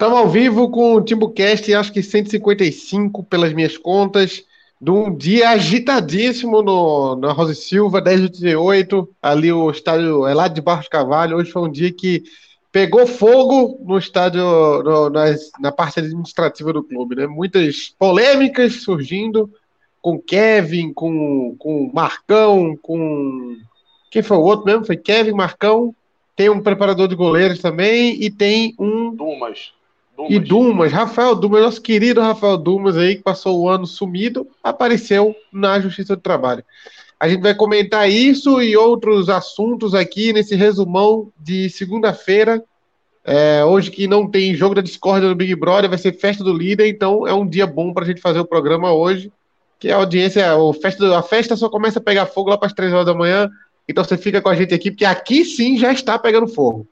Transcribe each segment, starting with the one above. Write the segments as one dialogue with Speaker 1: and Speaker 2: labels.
Speaker 1: Estamos ao vivo com o TimbuCast, acho que 155 pelas minhas contas, de um dia agitadíssimo no, na Rosa Silva, 10 de 38, ali o estádio é lá de Barros Cavalho. Hoje foi um dia que pegou fogo no estádio, no, nas, na parte administrativa do clube, né? Muitas polêmicas surgindo com Kevin, com, com Marcão, com. Quem foi o outro mesmo? Foi Kevin, Marcão. Tem um preparador de goleiros também e tem um.
Speaker 2: Dumas.
Speaker 1: Dumas. E Dumas, Rafael Dumas, nosso querido Rafael Dumas aí, que passou o ano sumido, apareceu na Justiça do Trabalho. A gente vai comentar isso e outros assuntos aqui nesse resumão de segunda-feira. É, hoje que não tem jogo da discórdia no Big Brother, vai ser festa do líder, então é um dia bom para a gente fazer o programa hoje. Que a audiência, o festa, a festa só começa a pegar fogo lá para as três horas da manhã. Então você fica com a gente aqui, porque aqui sim já está pegando fogo.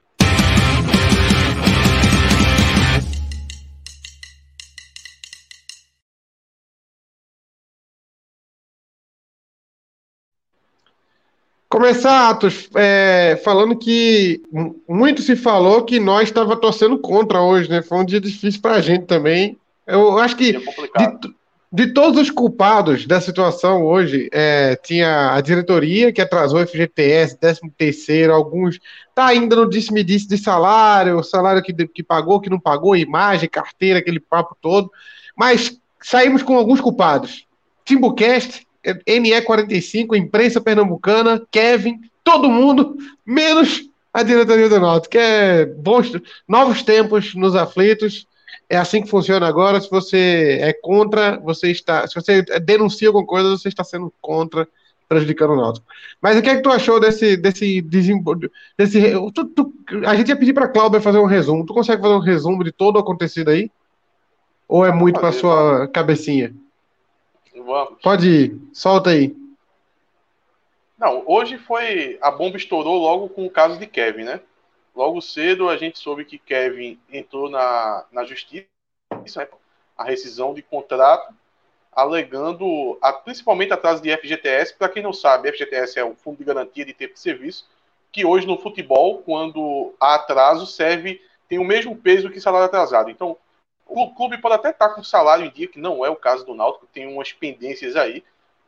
Speaker 1: Começar, Atos, é, falando que muito se falou que nós estava torcendo contra hoje, né? Foi um dia difícil para a gente também. Eu acho que de, de, todos os culpados da situação hoje, é, tinha a diretoria que atrasou o FGTS, 13 terceiro, alguns tá ainda no disse-me-disse de salário, salário que, que pagou, que não pagou, imagem, carteira, aquele papo todo. Mas saímos com alguns culpados. Timbucast, NE45, imprensa pernambucana, Kevin, todo mundo, menos a diretoria do Náutico, que é bons, novos tempos nos aflitos. É assim que funciona agora. Se você é contra, você está. Se você denuncia alguma coisa, você está sendo contra, prejudicando o Náutico. Mas o que é que tu achou desse. desse, desse tu, tu, a gente ia pedir para a Cláudia fazer um resumo. Tu consegue fazer um resumo de todo o acontecido aí? Ou é muito para sua cabecinha?
Speaker 2: Vamos.
Speaker 1: Pode ir, solta aí.
Speaker 2: Não, hoje foi. A bomba estourou logo com o caso de Kevin, né? Logo cedo a gente soube que Kevin entrou na, na justiça, né? a rescisão de contrato, alegando a, principalmente atraso de FGTS. Para quem não sabe, FGTS é o Fundo de Garantia de Tempo de Serviço, que hoje no futebol, quando há atraso, serve, tem o mesmo peso que salário atrasado. Então, o clube pode até estar com salário em dia, que não é o caso do Náutico, tem umas pendências aí,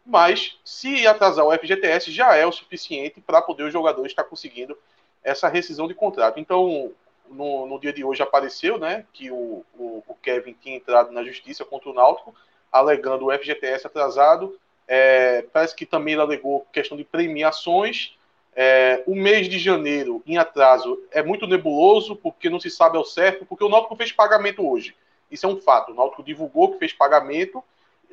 Speaker 2: mas se atrasar o FGTS já é o suficiente para poder o jogador estar conseguindo essa rescisão de contrato. Então, no, no dia de hoje apareceu né, que o, o, o, Kevin tinha entrado na justiça contra o Náutico, alegando o FGTS atrasado. É, parece que também ele alegou questão de premiações. É, o mês de janeiro em atraso é muito nebuloso, porque não se sabe ao certo, porque o Náutico fez pagamento hoje. Isso é um fato. O Náutico divulgou que fez pagamento,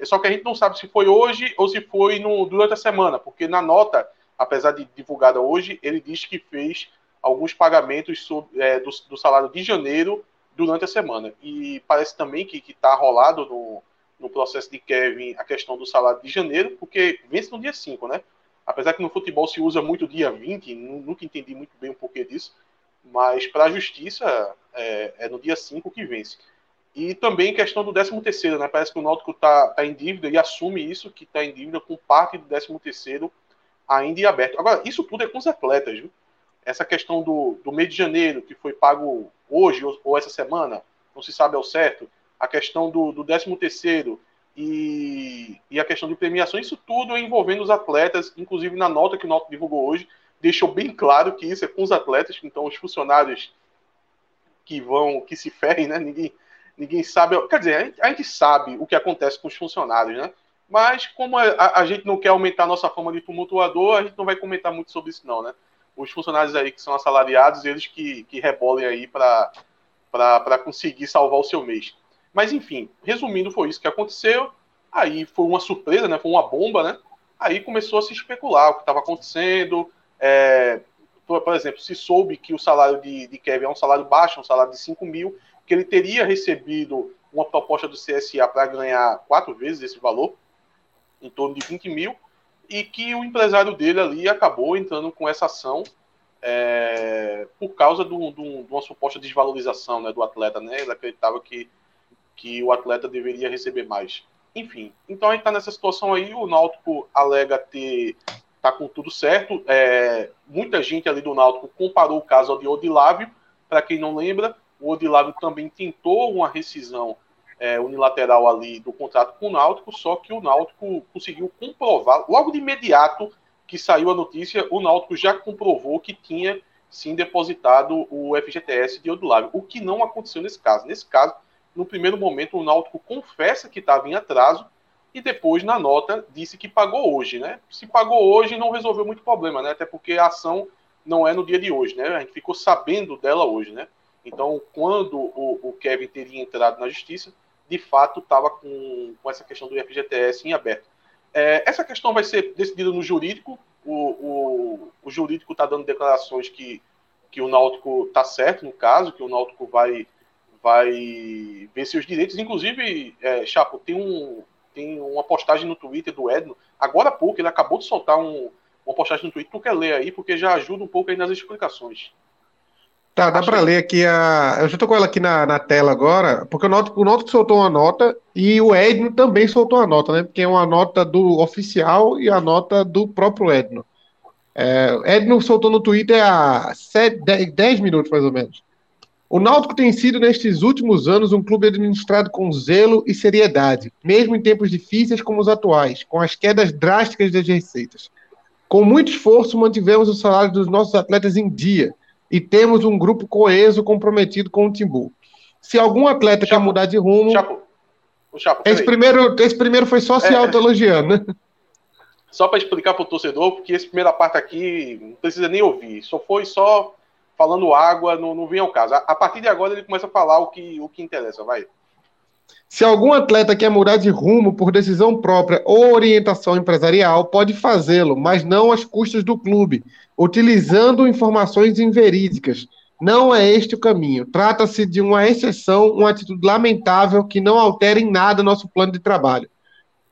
Speaker 2: só que a gente não sabe se foi hoje ou se foi no, durante a semana, porque na nota, apesar de divulgada hoje, ele diz que fez alguns pagamentos é, do, do, salário de janeiro durante a semana. E parece também que está rolado no, no processo de Kevin a questão do salário de janeiro, porque vence no dia 5, né? Apesar que no futebol se usa muito dia 20, nunca entendi muito bem o porquê disso, mas para a justiça é, é no dia 5 que vence. E também questão do 13 terceiro, né? Parece que o Náutico está tá em dívida e assume isso, que está em dívida com parte do 13 terceiro ainda em aberto. Agora, isso tudo é com os atletas, viu? Essa questão do, do mês de janeiro, que foi pago hoje ou, ou essa semana, não se sabe ao certo. A questão do, do 13 terceiro e, e a questão de premiação, isso tudo é envolvendo os atletas, inclusive na nota que o Náutico divulgou hoje, deixou bem claro que isso é com os atletas, então os funcionários que vão, que se ferem, né? Ninguém, ninguém sabe. Quer dizer, a gente sabe o que acontece com os funcionários, né? Mas como a, a, gente não quer aumentar a nossa fama de tumultuador, a gente não vai comentar muito sobre isso, não, né? Os funcionários aí que são assalariados, eles que, que rebolem aí para conseguir salvar o seu mês. Mas enfim, resumindo, foi isso que aconteceu. Aí foi uma surpresa, né? Foi uma bomba, né? Aí começou a se especular o que estava acontecendo. É, por, por, exemplo, se soube que o salário de, de Kevin é um salário baixo, um salário de 5 mil, que ele teria recebido uma proposta do CSA para ganhar quatro vezes esse valor, em torno de 20 mil, e que o empresário dele ali acabou entrando com essa ação é, por causa de uma suposta desvalorização né, do atleta. Né? Ele acreditava que, que o atleta deveria receber mais. Enfim, então a gente está nessa situação aí, o Náutico alega ter tá com tudo certo. É, muita gente ali do Náutico comparou o caso ao de Odilávio, para quem não lembra, o Odilago também tentou uma rescisão é, unilateral ali do contrato com o Náutico, só que o Náutico conseguiu comprovar, logo de imediato que saiu a notícia, o Náutico já comprovou que tinha sim depositado o FGTS de Odilago, o que não aconteceu nesse caso. Nesse caso, no primeiro momento, o Náutico confessa que estava em atraso e depois, na nota, disse que pagou hoje, né? Se pagou hoje, não resolveu muito problema, né? Até porque a ação não é no dia de hoje, né? A gente ficou sabendo dela hoje, né? Então, quando o, o Kevin teria entrado na justiça, de fato estava com, com essa questão do FGTS em aberto. É, essa questão vai ser decidida no jurídico. O, o, o jurídico está dando declarações que, que o Náutico está certo no caso, que o Náutico vai, vai ver seus direitos. Inclusive, é, Chapo, tem, um, tem uma postagem no Twitter do Edno, agora há pouco, ele acabou de soltar um, uma postagem no Twitter. Tu quer ler aí, porque já ajuda um pouco aí nas explicações.
Speaker 1: Tá, dá para ler aqui a. Eu já tô com ela aqui na, na tela agora, porque o Náutico, o Náutico soltou uma nota e o Edno também soltou uma nota, né? Porque é uma nota do oficial e a nota do próprio Edno. É, Edno soltou no Twitter há 7, 10, 10 minutos, mais ou menos. O Náutico tem sido, nestes últimos anos, um clube administrado com zelo e seriedade, mesmo em tempos difíceis como os atuais, com as quedas drásticas das receitas. Com muito esforço, mantivemos o salário dos nossos atletas em dia e temos um grupo coeso comprometido com o Timbu. Se algum atleta Chapo, quer mudar de rumo. Chapo, Chapo, esse, primeiro, esse primeiro foi só se é, autoelogiando, né?
Speaker 2: Só para explicar para o torcedor, porque essa primeira parte aqui não precisa nem ouvir, só foi só falando água, não, não vem ao caso. A, a partir de agora ele começa a falar o que, o que interessa, vai.
Speaker 1: Se algum atleta quer mudar de rumo por decisão própria ou orientação empresarial, pode fazê-lo, mas não às custas do clube, utilizando informações inverídicas. Não é este o caminho. Trata-se de uma exceção, uma atitude lamentável que não altera em nada nosso plano de trabalho.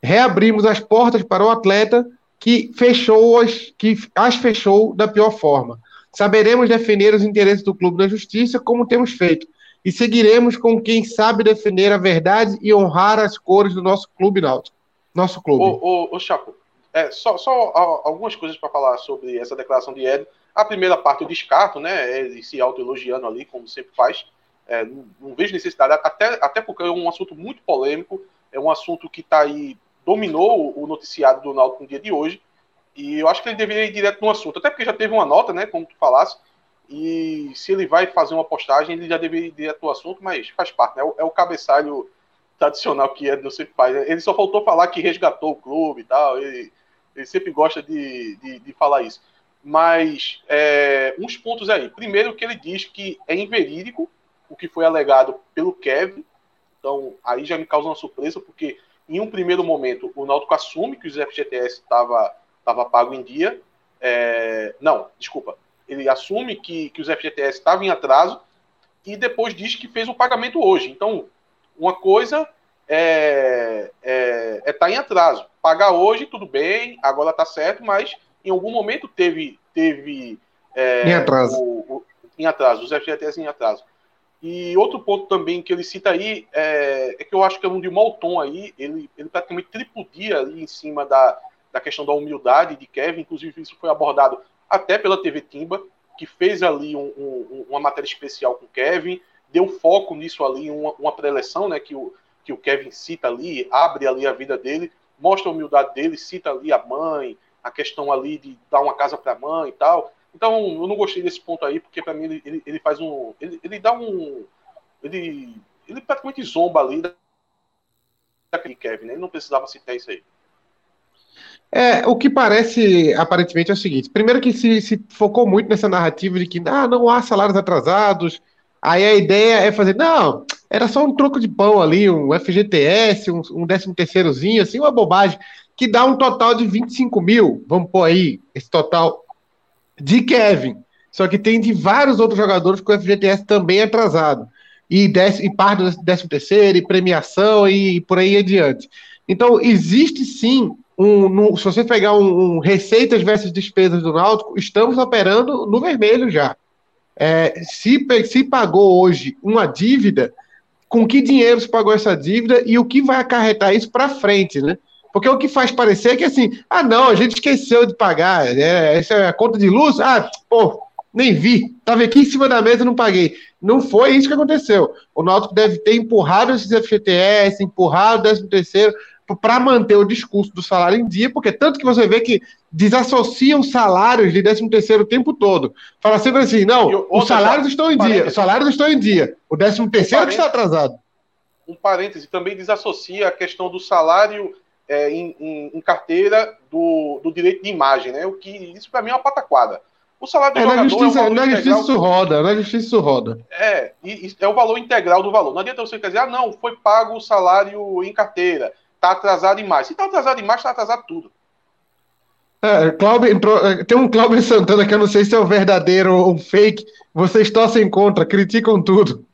Speaker 1: Reabrimos as portas para o atleta que fechou as, que as fechou da pior forma. Saberemos defender os interesses do clube na justiça, como temos feito, e seguiremos com quem sabe defender a verdade e honrar as cores do nosso clube náutico. Nosso clube.
Speaker 2: Ô, ô Chapo, é, só, só algumas coisas para falar sobre essa declaração de Ed. A primeira parte eu descarto, né? Ele se autoelogiando ali, como sempre faz. É, não, não, vejo necessidade, até, até porque é um assunto muito polêmico, é um assunto que está aí, dominou o noticiário do Náutico no dia de hoje, e eu acho que ele deveria ir direto no assunto, até porque já teve uma nota, né, como tu falasse, e se ele vai fazer uma postagem, ele já deveria ir direto no assunto, mas faz parte, né? É o, é cabeçalho tradicional que é do sempre faz. Ele só faltou falar que resgatou o clube e tal. Ele, ele sempre gosta de, de, de falar isso. Mas é, uns pontos aí. Primeiro que ele diz que é inverídico o que foi alegado pelo Kevin. Então, aí já me causa uma surpresa, porque em um primeiro momento o Náutico assume que os FGTS estava tava pago em dia. É, não, desculpa ele assume que, que os FGTS estavam em atraso e depois diz que fez o pagamento hoje. Então, uma coisa é é, é tá em atraso. Pagar hoje, tudo bem, agora está certo, mas em algum momento teve. teve
Speaker 1: é, em atraso.
Speaker 2: O, o, em atraso, os FGTS em atraso. E outro ponto também que ele cita aí é, é que eu acho que é um de mau tom aí, ele, ele praticamente tripudia ali em cima da, da questão da humildade de Kevin, inclusive isso foi abordado até pela TV Timba, que fez ali um, um, uma matéria especial com Kevin, deu foco nisso ali, uma, uma preleção, né, que o, que o Kevin cita ali, abre ali a vida dele, mostra a humildade dele, cita ali a mãe, a questão ali de dar uma casa para a mãe e tal. Então, eu não gostei desse ponto aí, porque para mim ele, ele, ele, faz um. Ele, ele dá um. Ele, ele praticamente zomba ali daquele Kevin, né? Ele não precisava citar isso aí.
Speaker 1: É, o que parece, aparentemente, é o seguinte: primeiro que se, se, focou muito nessa narrativa de que ah, não há salários atrasados, aí a ideia é fazer, não, era só um troco de pão ali, um FGTS, um, um 13 terceirozinho, assim, uma bobagem, que dá um total de 25 mil, vamos pôr aí, esse total de Kevin. Só que tem de vários outros jogadores com o FGTS também atrasado. E, desce, e parte do 13 terceiro, e premiação, e por aí adiante. Então, existe sim um, no, se você pegar um, um, receitas versus despesas do Náutico, estamos operando no vermelho já. É, se, se pagou hoje uma dívida, com que dinheiro se pagou essa dívida e o que vai acarretar isso para frente, né? Porque o que faz parecer é que assim, ah, não, a gente esqueceu de pagar, é, essa é a conta de luz, ah, pô, nem vi. Estava aqui em cima da mesa não paguei. Não foi isso que aconteceu. O Náutico deve ter empurrado esses FGTS, empurrado o 13 terceiro para manter o discurso do salário em dia, porque tanto que você vê que desassociam salários de 13 terceiro o tempo todo. Fala sempre assim, não, os salários estão em dia, os salários estão em dia, o 13 terceiro um que está atrasado.
Speaker 2: Um parêntese, também desassocia a questão do salário é, em, em, em, carteira do, do direito de imagem, né? O que isso para mim é uma pataquada. O salário do
Speaker 1: é, jogador na justiça, é o na justiça isso roda, na justiça isso roda.
Speaker 2: É, e, e, é o valor integral do valor. Não adianta você dizer, ah, não, foi pago o salário em carteira, tá atrasado demais. Se tá atrasado demais, tá atrasado tudo.
Speaker 1: É, Cláudio, é, tem um Cláudio Santana que eu não sei se é o verdadeiro ou um fake. Vocês torcem contra, criticam tudo.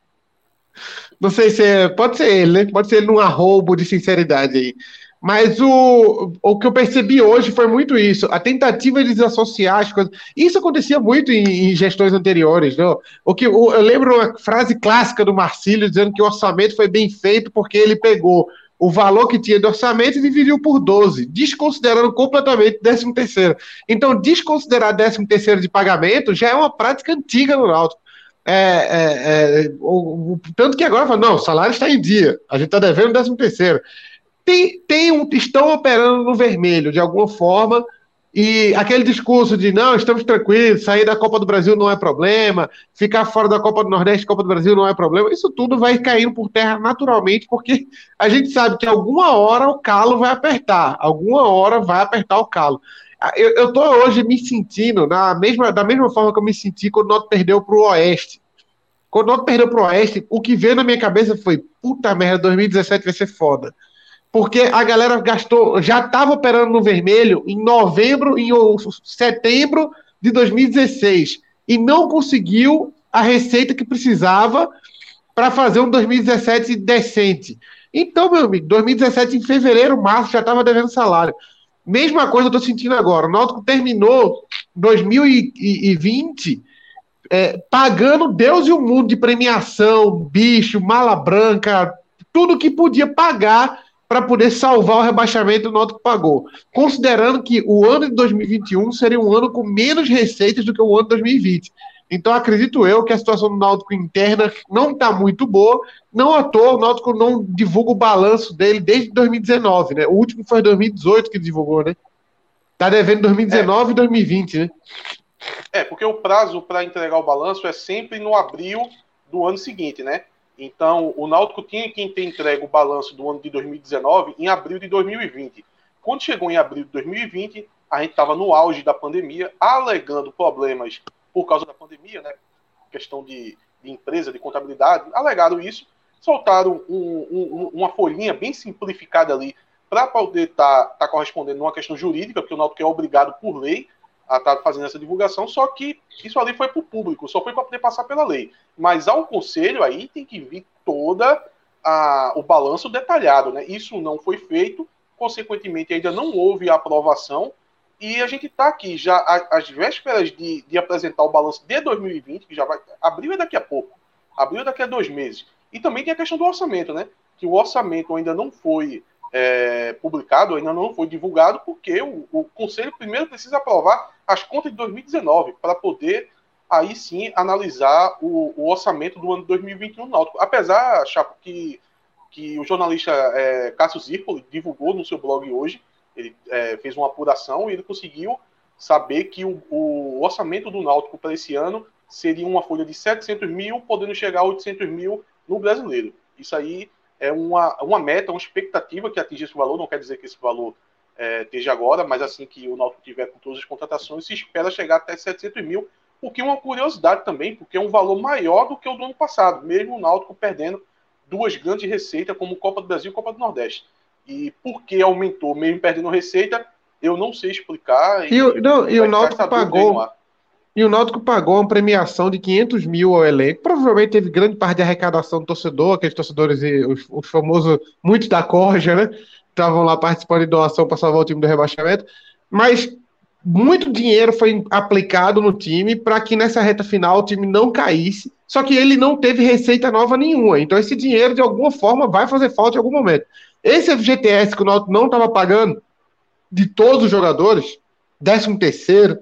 Speaker 1: Não sei se é. Pode ser ele, né? Pode ser ele num arrobo de sinceridade aí. Mas o, o que eu percebi hoje foi muito isso, a tentativa de desassociar as coisas. Isso acontecia muito em, em gestões anteriores. Não? O que, o, eu lembro uma frase clássica do Marcílio dizendo que o orçamento foi bem feito porque ele pegou o valor que tinha de orçamento e dividiu por 12, desconsiderando completamente 13 terceiro. Então, desconsiderar 13 terceiro de pagamento já é uma prática antiga no Náutico. É, é, é, o, o, tanto que agora fala, não, o salário está em dia, a gente está devendo 13 terceiro tem, tem um, estão operando no vermelho de alguma forma. E aquele discurso de não, estamos tranquilos, sair da Copa do Brasil não é problema, ficar fora da Copa do Nordeste, Copa do Brasil não é problema, isso tudo vai caindo por terra naturalmente, porque a gente sabe que alguma hora o calo vai apertar, alguma hora vai apertar o calo. Eu, eu tô hoje me sentindo na mesma, da mesma forma que eu me senti quando o Noto perdeu para o Oeste. Quando o Noto perdeu para o Oeste, o que veio na minha cabeça foi: puta merda, 2017 vai ser foda porque a galera gastou, já estava operando no vermelho em novembro, em setembro de 2016 e não conseguiu a receita que precisava para fazer um 2017 decente. Então, meu amigo, 2017 em fevereiro, março já estava devendo salário. Mesma coisa eu estou sentindo agora. O Náutico terminou 2020 é, pagando Deus e o mundo de premiação, bicho, mala branca, tudo que podia pagar para poder salvar o rebaixamento do Náutico pagou, considerando que o ano de 2021 seria um ano com menos receitas do que o ano de 2020. Então acredito eu que a situação do Náutico interna não está muito boa. Não à toa, o Náutico não divulga o balanço dele desde 2019, né? O último foi 2018 que divulgou, né? Tá devendo 2019 é. e 2020, né?
Speaker 2: É, porque o prazo para entregar o balanço é sempre no abril do ano seguinte, né? Então, o Náutico tinha que ter entregue o balanço do ano de 2019 em abril de 2020. Quando chegou em abril de 2020, a gente estava no auge da pandemia, alegando problemas por causa da pandemia, né? Questão de, de empresa, de contabilidade, alegaram isso, soltaram um, um, uma folhinha bem simplificada ali para poder estar tá, tá correspondendo numa questão jurídica, porque o Náutico é obrigado por lei a fazendo essa divulgação, só que isso ali foi para o público, só foi para poder passar pela lei. Mas ao conselho aí tem que vir toda a, o balanço detalhado, né? Isso não foi feito, consequentemente ainda não houve a aprovação e a gente está aqui já às vésperas de, de, apresentar o balanço de 2020, que já vai. Abril é daqui a pouco. Abril é daqui a dois meses. E também tem a questão do orçamento, né? Que o orçamento ainda não foi é, publicado, ainda não foi divulgado, porque o, o, Conselho primeiro precisa aprovar as contas de 2019 para poder aí sim analisar o, o, orçamento do ano de 2021 Náutico. Apesar, Chapo, que, que o jornalista é, Cássio Zirpoli divulgou no seu blog hoje, ele é, fez uma apuração e ele conseguiu saber que o, o orçamento do Náutico para esse ano seria uma folha de 700 mil, podendo chegar a 800 mil no brasileiro. Isso aí é uma, uma meta, uma expectativa que atingir esse valor, não quer dizer que esse valor é, esteja agora, mas assim que o Náutico tiver com todas as contratações, se espera chegar até 700 mil, o que é uma curiosidade também, porque é um valor maior do que o do ano passado, mesmo o Náutico perdendo duas grandes receitas, como Copa do Brasil e Copa do Nordeste. E por que aumentou, mesmo perdendo receita, eu não sei explicar.
Speaker 1: E, e, não, e o Náutico pagou e o Náutico pagou uma premiação de 500 mil ao elenco. Provavelmente teve grande parte de arrecadação do torcedor, aqueles torcedores, os, os famosos, muitos da corja, né? Estavam lá participando de doação para salvar o time do rebaixamento. Mas muito dinheiro foi aplicado no time para que nessa reta final o time não caísse. Só que ele não teve receita nova nenhuma. Então esse dinheiro, de alguma forma, vai fazer falta em algum momento. Esse FGTS que o Náutico não estava pagando, de todos os jogadores, 13 terceiro,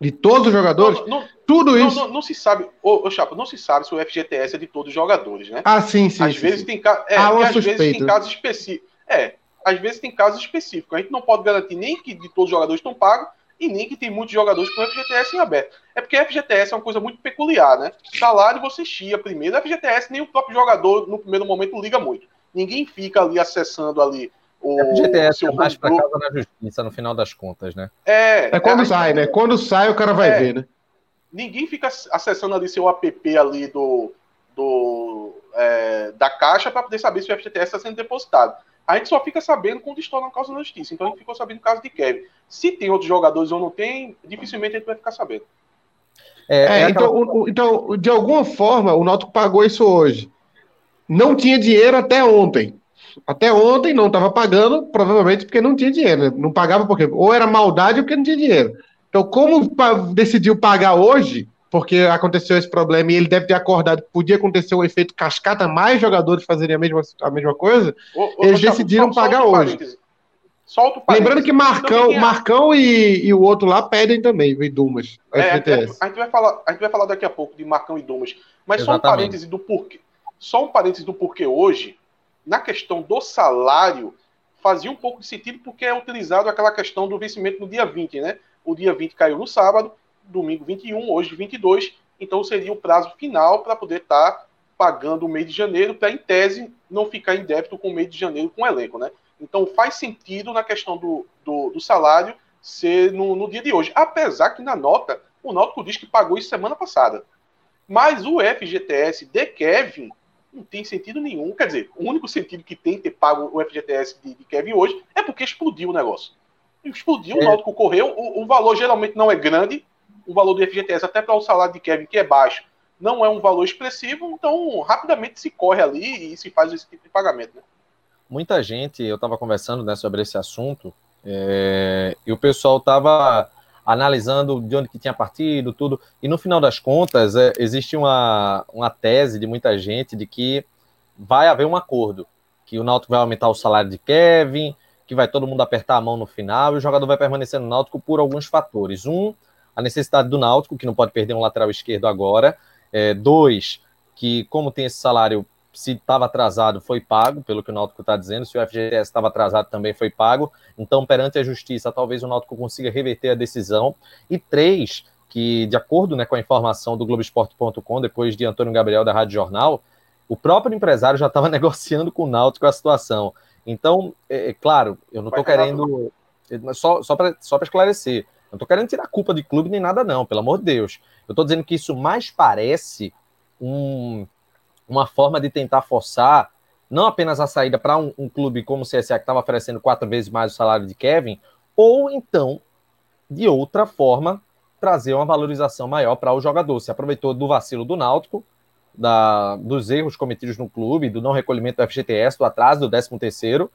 Speaker 1: De todos os jogadores? Não, não, Tudo isso?
Speaker 2: Não, não, se sabe, ô, ô Chapa, não se sabe se o FGTS é de todos os jogadores, né?
Speaker 1: Ah, sim, sim.
Speaker 2: Às
Speaker 1: sim,
Speaker 2: vezes
Speaker 1: sim.
Speaker 2: tem é, às vezes tem casos específicos. É, às vezes tem casos específicos. A gente não pode garantir nem que de todos os jogadores estão pagos e nem que tem muitos jogadores com FGTS em aberto. É porque FGTS é uma coisa muito peculiar, né? Salário você chia primeiro. FGTS nem o próprio jogador no primeiro momento liga muito. Ninguém fica ali acessando ali
Speaker 3: o, FGTS é mais para casa na justiça, no final das contas, né?
Speaker 1: É, é quando é, sai, né? Quando sai, o cara vai é, ver, né?
Speaker 2: Ninguém fica acessando ali seu app ali do, do é, da caixa para poder saber se o FGTS está sendo depositado. A gente só fica sabendo quando estoura uma causa na justiça. Então a gente ficou sabendo o caso de Kevin. Se tem outros jogadores ou não tem, dificilmente a gente vai ficar sabendo.
Speaker 1: É, é, é então, o, então, de alguma forma, o Náutico pagou isso hoje. Não tinha dinheiro até ontem. Até ontem não estava pagando, provavelmente porque não tinha dinheiro. Né? Não pagava porque ou era maldade ou porque não tinha dinheiro. Então, como decidiu pagar hoje, porque aconteceu esse problema e ele deve ter acordado que podia acontecer o um efeito cascata, mais jogadores fazerem a mesma, a mesma coisa, ô, ô, eles decidiram só, pagar hoje. Solta o Lembrando que Marcão, então, Marcão e, e, o outro lá pedem também, o Dumas.
Speaker 2: É, a, gente vai falar, a gente vai falar daqui a pouco de Marcão e Dumas. Mas Exatamente. só um parêntese do porquê. Só um parêntese do porquê hoje na questão do salário, fazia um pouco de sentido porque é utilizado aquela questão do vencimento no dia 20, né? O dia 20 caiu no sábado, domingo 21, hoje 22, então seria o prazo final para poder estar tá pagando o mês de janeiro, para em tese não ficar em débito com o mês de janeiro com o elenco, né? Então faz sentido na questão do, do, do salário ser no, no, dia de hoje. Apesar que na nota, o Náutico diz que pagou isso semana passada. Mas o FGTS de Kevin não tem sentido nenhum. Quer dizer, o único sentido que tem ter pago o FGTS de, de Kevin hoje é porque explodiu o negócio. Explodiu, é. o Náutico correu, o, o, valor geralmente não é grande, o valor do FGTS, até para o salário de Kevin, que é baixo, não é um valor expressivo, então rapidamente se corre ali e se faz esse tipo de pagamento. Né?
Speaker 3: Muita gente, eu estava conversando né, sobre esse assunto, é, e o pessoal estava analisando de onde que tinha partido, tudo. E no final das contas, é, existe uma, uma tese de muita gente de que vai haver um acordo, que o Náutico vai aumentar o salário de Kevin, que vai todo mundo apertar a mão no final e o jogador vai permanecer no Náutico por alguns fatores. Um, a necessidade do Náutico, que não pode perder um lateral esquerdo agora. É, dois, que como tem esse salário se estava atrasado, foi pago, pelo que o Náutico está dizendo. Se o FGTS estava atrasado, também foi pago. Então, perante a justiça, talvez o Náutico consiga reverter a decisão. E três, que de acordo né, com a informação do Globoesporte.com, depois de Antônio Gabriel da Rádio Jornal, o próprio empresário já estava negociando com o Náutico a situação. Então, é, é claro, eu não estou querendo. Só, só para só esclarecer, não estou querendo tirar culpa de clube nem nada, não, pelo amor de Deus. Eu estou dizendo que isso mais parece um, uma forma de tentar forçar não apenas a saída para um, um, clube como o CSA, que estava oferecendo quatro vezes mais o salário de Kevin, ou então, de outra forma, trazer uma valorização maior para o jogador. Se aproveitou do vacilo do Náutico, da, dos erros cometidos no clube, do não recolhimento do FGTS, do atraso do 13 terceiro,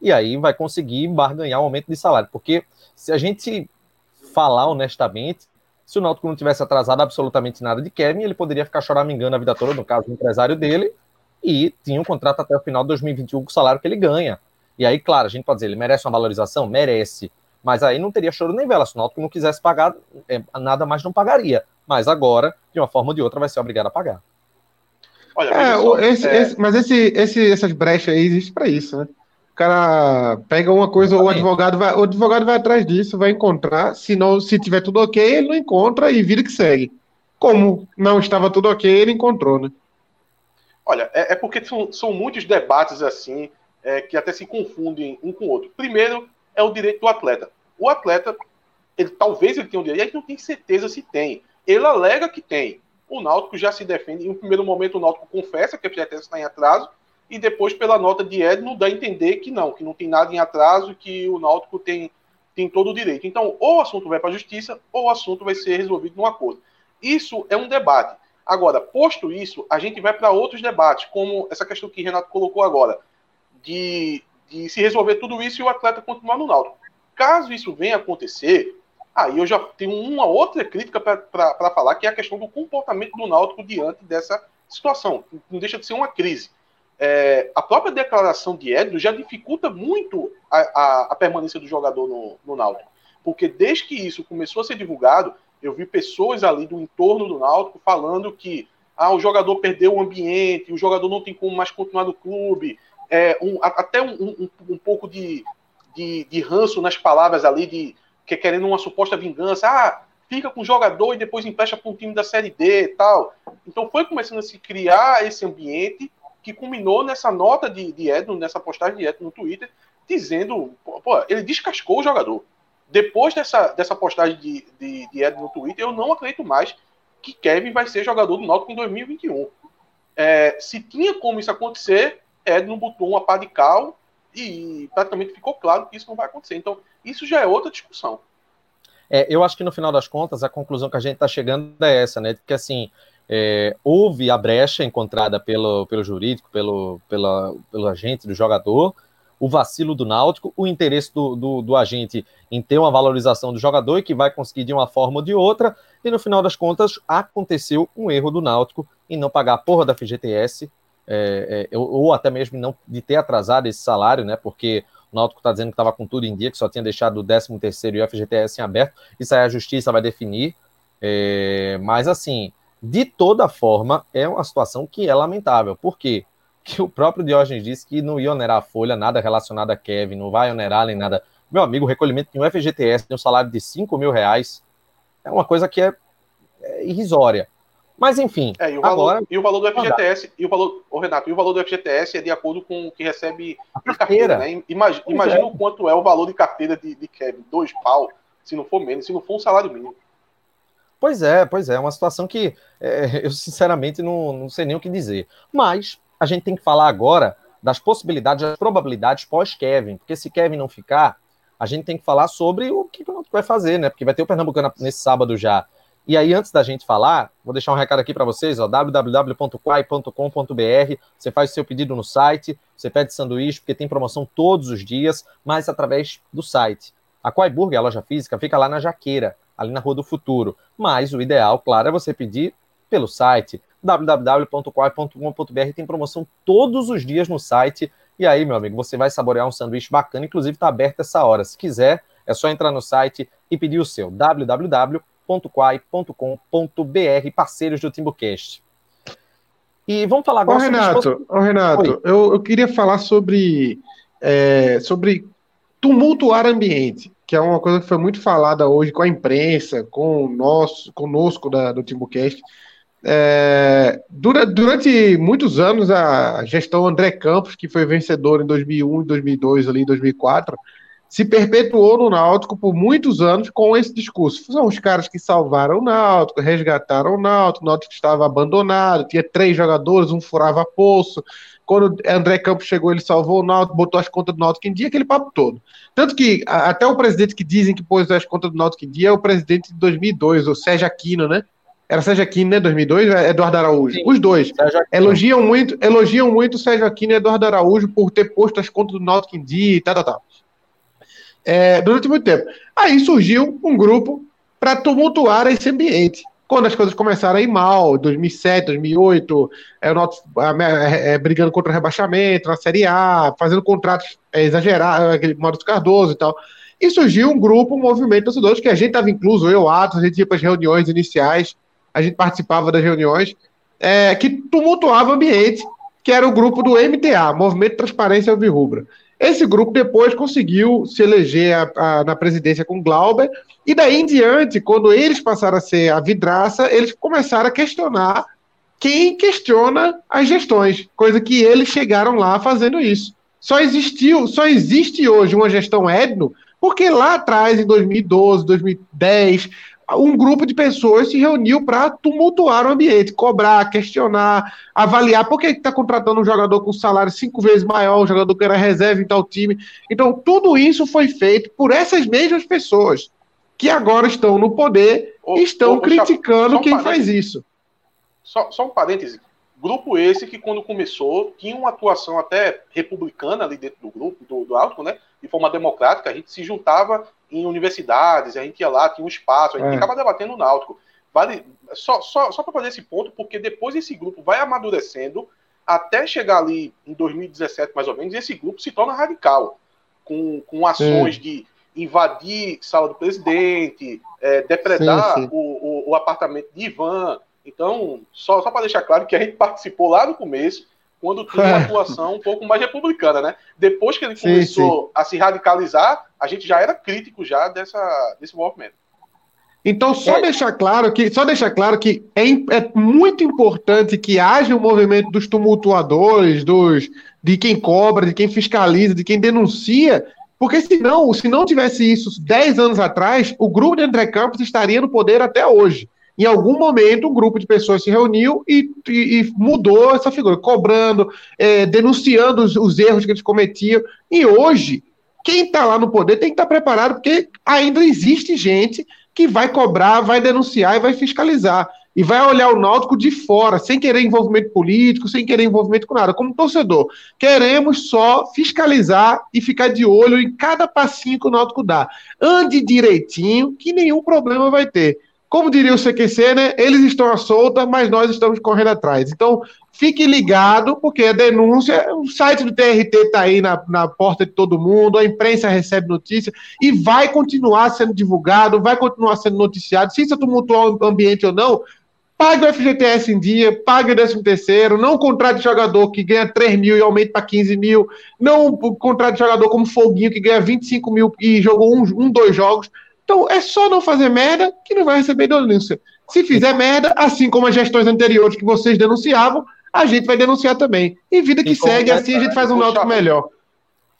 Speaker 3: e aí vai conseguir barganhar um aumento de salário. Porque se a gente falar honestamente, se o Náutico não tivesse atrasado absolutamente nada de Kevin, ele poderia ficar choramingando a vida toda, no caso, o empresário dele, e tinha um contrato até o final de 2021 com o salário que ele ganha. E aí, claro, a gente pode dizer, ele merece uma valorização? Merece. Mas aí não teria choro nem vela. Se o Náutico não quisesse pagar, é, nada mais não pagaria. Mas agora, de uma forma ou de outra, vai ser obrigado a pagar.
Speaker 1: Olha, é, só, esse, é... Esse, mas esse, esse, essas brechas aí existem para isso, né? Cara pega uma coisa, o advogado vai, o advogado vai atrás disso, vai encontrar. Se não, se tiver tudo ok, ele não encontra e vira que segue. Como não estava tudo ok, ele encontrou, né?
Speaker 2: Olha, é, é porque são, são, muitos debates assim é, que até se confundem um com o outro. Primeiro é o direito do atleta. O atleta, ele talvez ele tenha um direito, a gente não tem certeza se tem. Ele alega que tem. O Náutico já se defende. Em um primeiro momento, o Náutico confessa que a FGTS está em atraso e depois pela nota de Edno dá a entender que não, que não tem nada em atraso, que o Náutico tem, tem todo o direito. Então, ou o assunto vai para a justiça, ou o assunto vai ser resolvido num acordo. Isso é um debate. Agora, posto isso, a gente vai para outros debates, como essa questão que Renato colocou agora, de, de se resolver tudo isso e o atleta continuar no Náutico. Caso isso venha acontecer, aí eu já tenho uma outra crítica para falar, que é a questão do comportamento do Náutico diante dessa situação. Não deixa de ser uma crise é, a própria declaração de Edno já dificulta muito a, a, a permanência do jogador no, no Náutico. Porque desde que isso começou a ser divulgado, eu vi pessoas ali do entorno do Náutico falando que ah, o jogador perdeu o ambiente, o jogador não tem como mais continuar no clube, é, um, até um, um, um pouco de, de, de, ranço nas palavras ali, de que querendo uma suposta vingança, ah, fica com o jogador e depois empresta para um time da Série D e tal. Então foi começando a se criar esse ambiente que culminou nessa nota de, de Edno, nessa postagem de Edno no Twitter, dizendo, pô, ele descascou o jogador. Depois dessa, dessa postagem de, de, de Edno no Twitter, eu não acredito mais que Kevin vai ser jogador do Náutico em 2021. É, se tinha como isso acontecer, Edno botou uma pá de cal e praticamente ficou claro que isso não vai acontecer. Então, isso já é outra discussão.
Speaker 3: É, eu acho que no final das contas, a conclusão que a gente está chegando é essa, né? Que assim, é, houve a brecha encontrada pelo, pelo jurídico, pelo, pela, pelo agente do jogador, o vacilo do Náutico, o interesse do, do, do, agente em ter uma valorização do jogador e que vai conseguir de uma forma ou de outra, e no final das contas aconteceu um erro do Náutico em não pagar a porra da FGTS, é, é, ou até mesmo não de ter atrasado esse salário, né? Porque o Náutico está dizendo que estava com tudo em dia, que só tinha deixado o 13 terceiro e o FGTS em aberto, isso aí a justiça vai definir, é, mas assim, de toda forma, é uma situação que é lamentável, por quê? que o próprio Diógenes disse que não ia onerar a folha, nada relacionado a Kevin, não vai onerar nem nada. Meu amigo, o recolhimento de um FGTS tem um salário de 5 mil reais é uma coisa que é, é irrisória. Mas enfim.
Speaker 2: É, e, o valor, agora, e o valor do FGTS, e o valor, oh, Renato, e o valor do FGTS é de acordo com o que recebe a carteira. carteira né? Imagina, imagina é. o quanto é o valor de carteira de, de Kevin, dois pau, se não for menos, se não for um salário mínimo.
Speaker 3: Pois é, pois é, é uma situação que é, eu sinceramente não, não sei nem o que dizer. Mas a gente tem que falar agora das possibilidades, das probabilidades pós-Kevin, porque se Kevin não ficar, a gente tem que falar sobre o que o Náutico vai fazer, né? Porque vai ter o Pernambucano nesse sábado já. E aí, antes da gente falar, vou deixar um recado aqui para vocês, www.quai.com.br. Você faz o seu pedido no site, você pede sanduíche, porque tem promoção todos os dias, mas através do site. A Quai Burger, a loja física, fica lá na Jaqueira, ali na Rua do Futuro. Mas o ideal, claro, é você pedir pelo site www.quai.com.br tem promoção todos os dias no site. E aí, meu amigo, você vai saborear um sanduíche bacana, inclusive está aberto essa hora. Se quiser, é só entrar no site e pedir o seu www.quai.com.br, parceiros do Timbucast. E vamos falar agora
Speaker 1: ô, Renato, sobre... Ô, Renato, eu, eu queria falar sobre, é, sobre tumultuar ambiente, que é uma coisa que foi muito falada hoje com a imprensa, com nós, conosco da, do Timbucast. É, durante, durante, muitos anos, a gestão André Campos, que foi vencedor em 2001, 2002, ali, 2004, se perpetuou no Náutico por muitos anos com esse discurso. São os caras que salvaram o Náutico, resgataram o Náutico, o Náutico estava abandonado, tinha três jogadores, um furava poço. Quando André Campos chegou, ele salvou o Náutico, botou as contas do Náutico em dia, aquele papo todo. Tanto que até o presidente que dizem que pôs as contas do Náutico em dia é o presidente de 2002, o Sérgio Aquino, né? Era Sérgio Aquino, né? 2002, é Eduardo Araújo. Sim. Os dois. Elogiam muito, elogiam muito o Sérgio Aquino e Eduardo Araújo por ter posto as contas do Náutico em dia e tal, tal, tal. É, durante muito tempo. Aí surgiu um grupo para tumultuar esse ambiente. Quando as coisas começaram a ir mal, 2007, 2008, é, é, é, brigando contra o rebaixamento na Série A, fazendo contratos é, exagerados, aquele Maurício Cardoso e tal. E surgiu um grupo, um movimento de torcedores, que a gente estava incluso, eu, Atos, a gente ia para as reuniões iniciais, a gente participava das reuniões, é, que tumultuava o ambiente, que era o grupo do MTA, Movimento Transparência Alvirrubra. Esse grupo depois conseguiu se eleger a, a, na presidência com Glauber, e daí em diante, quando eles passaram a ser a vidraça, eles começaram a questionar quem questiona as gestões, coisa que eles chegaram lá fazendo isso. Só existiu, só existe hoje uma gestão Edno, porque lá atrás, em 2012, 2010, um grupo de pessoas se reuniu para tumultuar o ambiente, cobrar, questionar, avaliar por que está contratando um jogador com salário cinco vezes maior, um jogador que era reserva em tal time. Então, tudo isso foi feito por essas mesmas pessoas que agora estão no poder e estão criticando um quem faz isso.
Speaker 2: Só, só um parêntese. Grupo esse que, quando começou, tinha uma atuação até republicana ali dentro do grupo, do, do Alto, né? De forma democrática, a gente se juntava em universidades, a gente ia lá, tinha um espaço, a gente é. ficava debatendo o Náutico. Vale, só só, só para fazer esse ponto, porque depois esse grupo vai amadurecendo até chegar ali em 2017, mais ou menos, esse grupo se torna radical, com, com ações de, invadir sala do presidente, é, depredar sim, sim. O, o, o, apartamento de Ivan. Então, só, só para deixar claro que a gente participou lá no começo, quando tinha uma atuação um pouco mais republicana, né? Depois que ele começou sim, a se radicalizar, a gente já era crítico já dessa, desse movimento.
Speaker 1: Então, só é. deixar claro que, só deixar claro que é, é, muito importante que haja um movimento dos tumultuadores, dos, de quem cobra, de quem fiscaliza, de quem denuncia, porque senão, se não tivesse isso 10 anos atrás, o grupo de André Campos estaria no poder até hoje. Em algum momento, um grupo de pessoas se reuniu e, e, e mudou essa figura, cobrando, é, denunciando os, os erros que eles cometiam. E hoje, quem está lá no poder tem que estar tá preparado, porque ainda existe gente que vai cobrar, vai denunciar e vai fiscalizar. E vai olhar o Náutico de fora, sem querer envolvimento político, sem querer envolvimento com nada. Como torcedor, queremos só fiscalizar e ficar de olho em cada passinho que o Náutico dá. Ande direitinho, que nenhum problema vai ter. Como diria o CQC, né? Eles estão à solta, mas nós estamos correndo atrás. Então, fique ligado, porque a denúncia, o site do TRT está aí na, na porta de todo mundo, a imprensa recebe notícia e vai continuar sendo divulgado, vai continuar sendo noticiado. Se isso tumultuar o ambiente ou não, pague o FGTS em dia, pague o 13 terceiro, não contrate jogador que ganha 3 mil e aumenta para 15 mil, não contrate jogador como Foguinho que ganha 25 mil e jogou um, um dois jogos. Então é só não fazer merda que não vai receber denúncia. Se fizer merda, assim como as gestões anteriores que vocês denunciavam, a gente vai denunciar também. E vida que e segue, assim a gente faz um náutico melhor.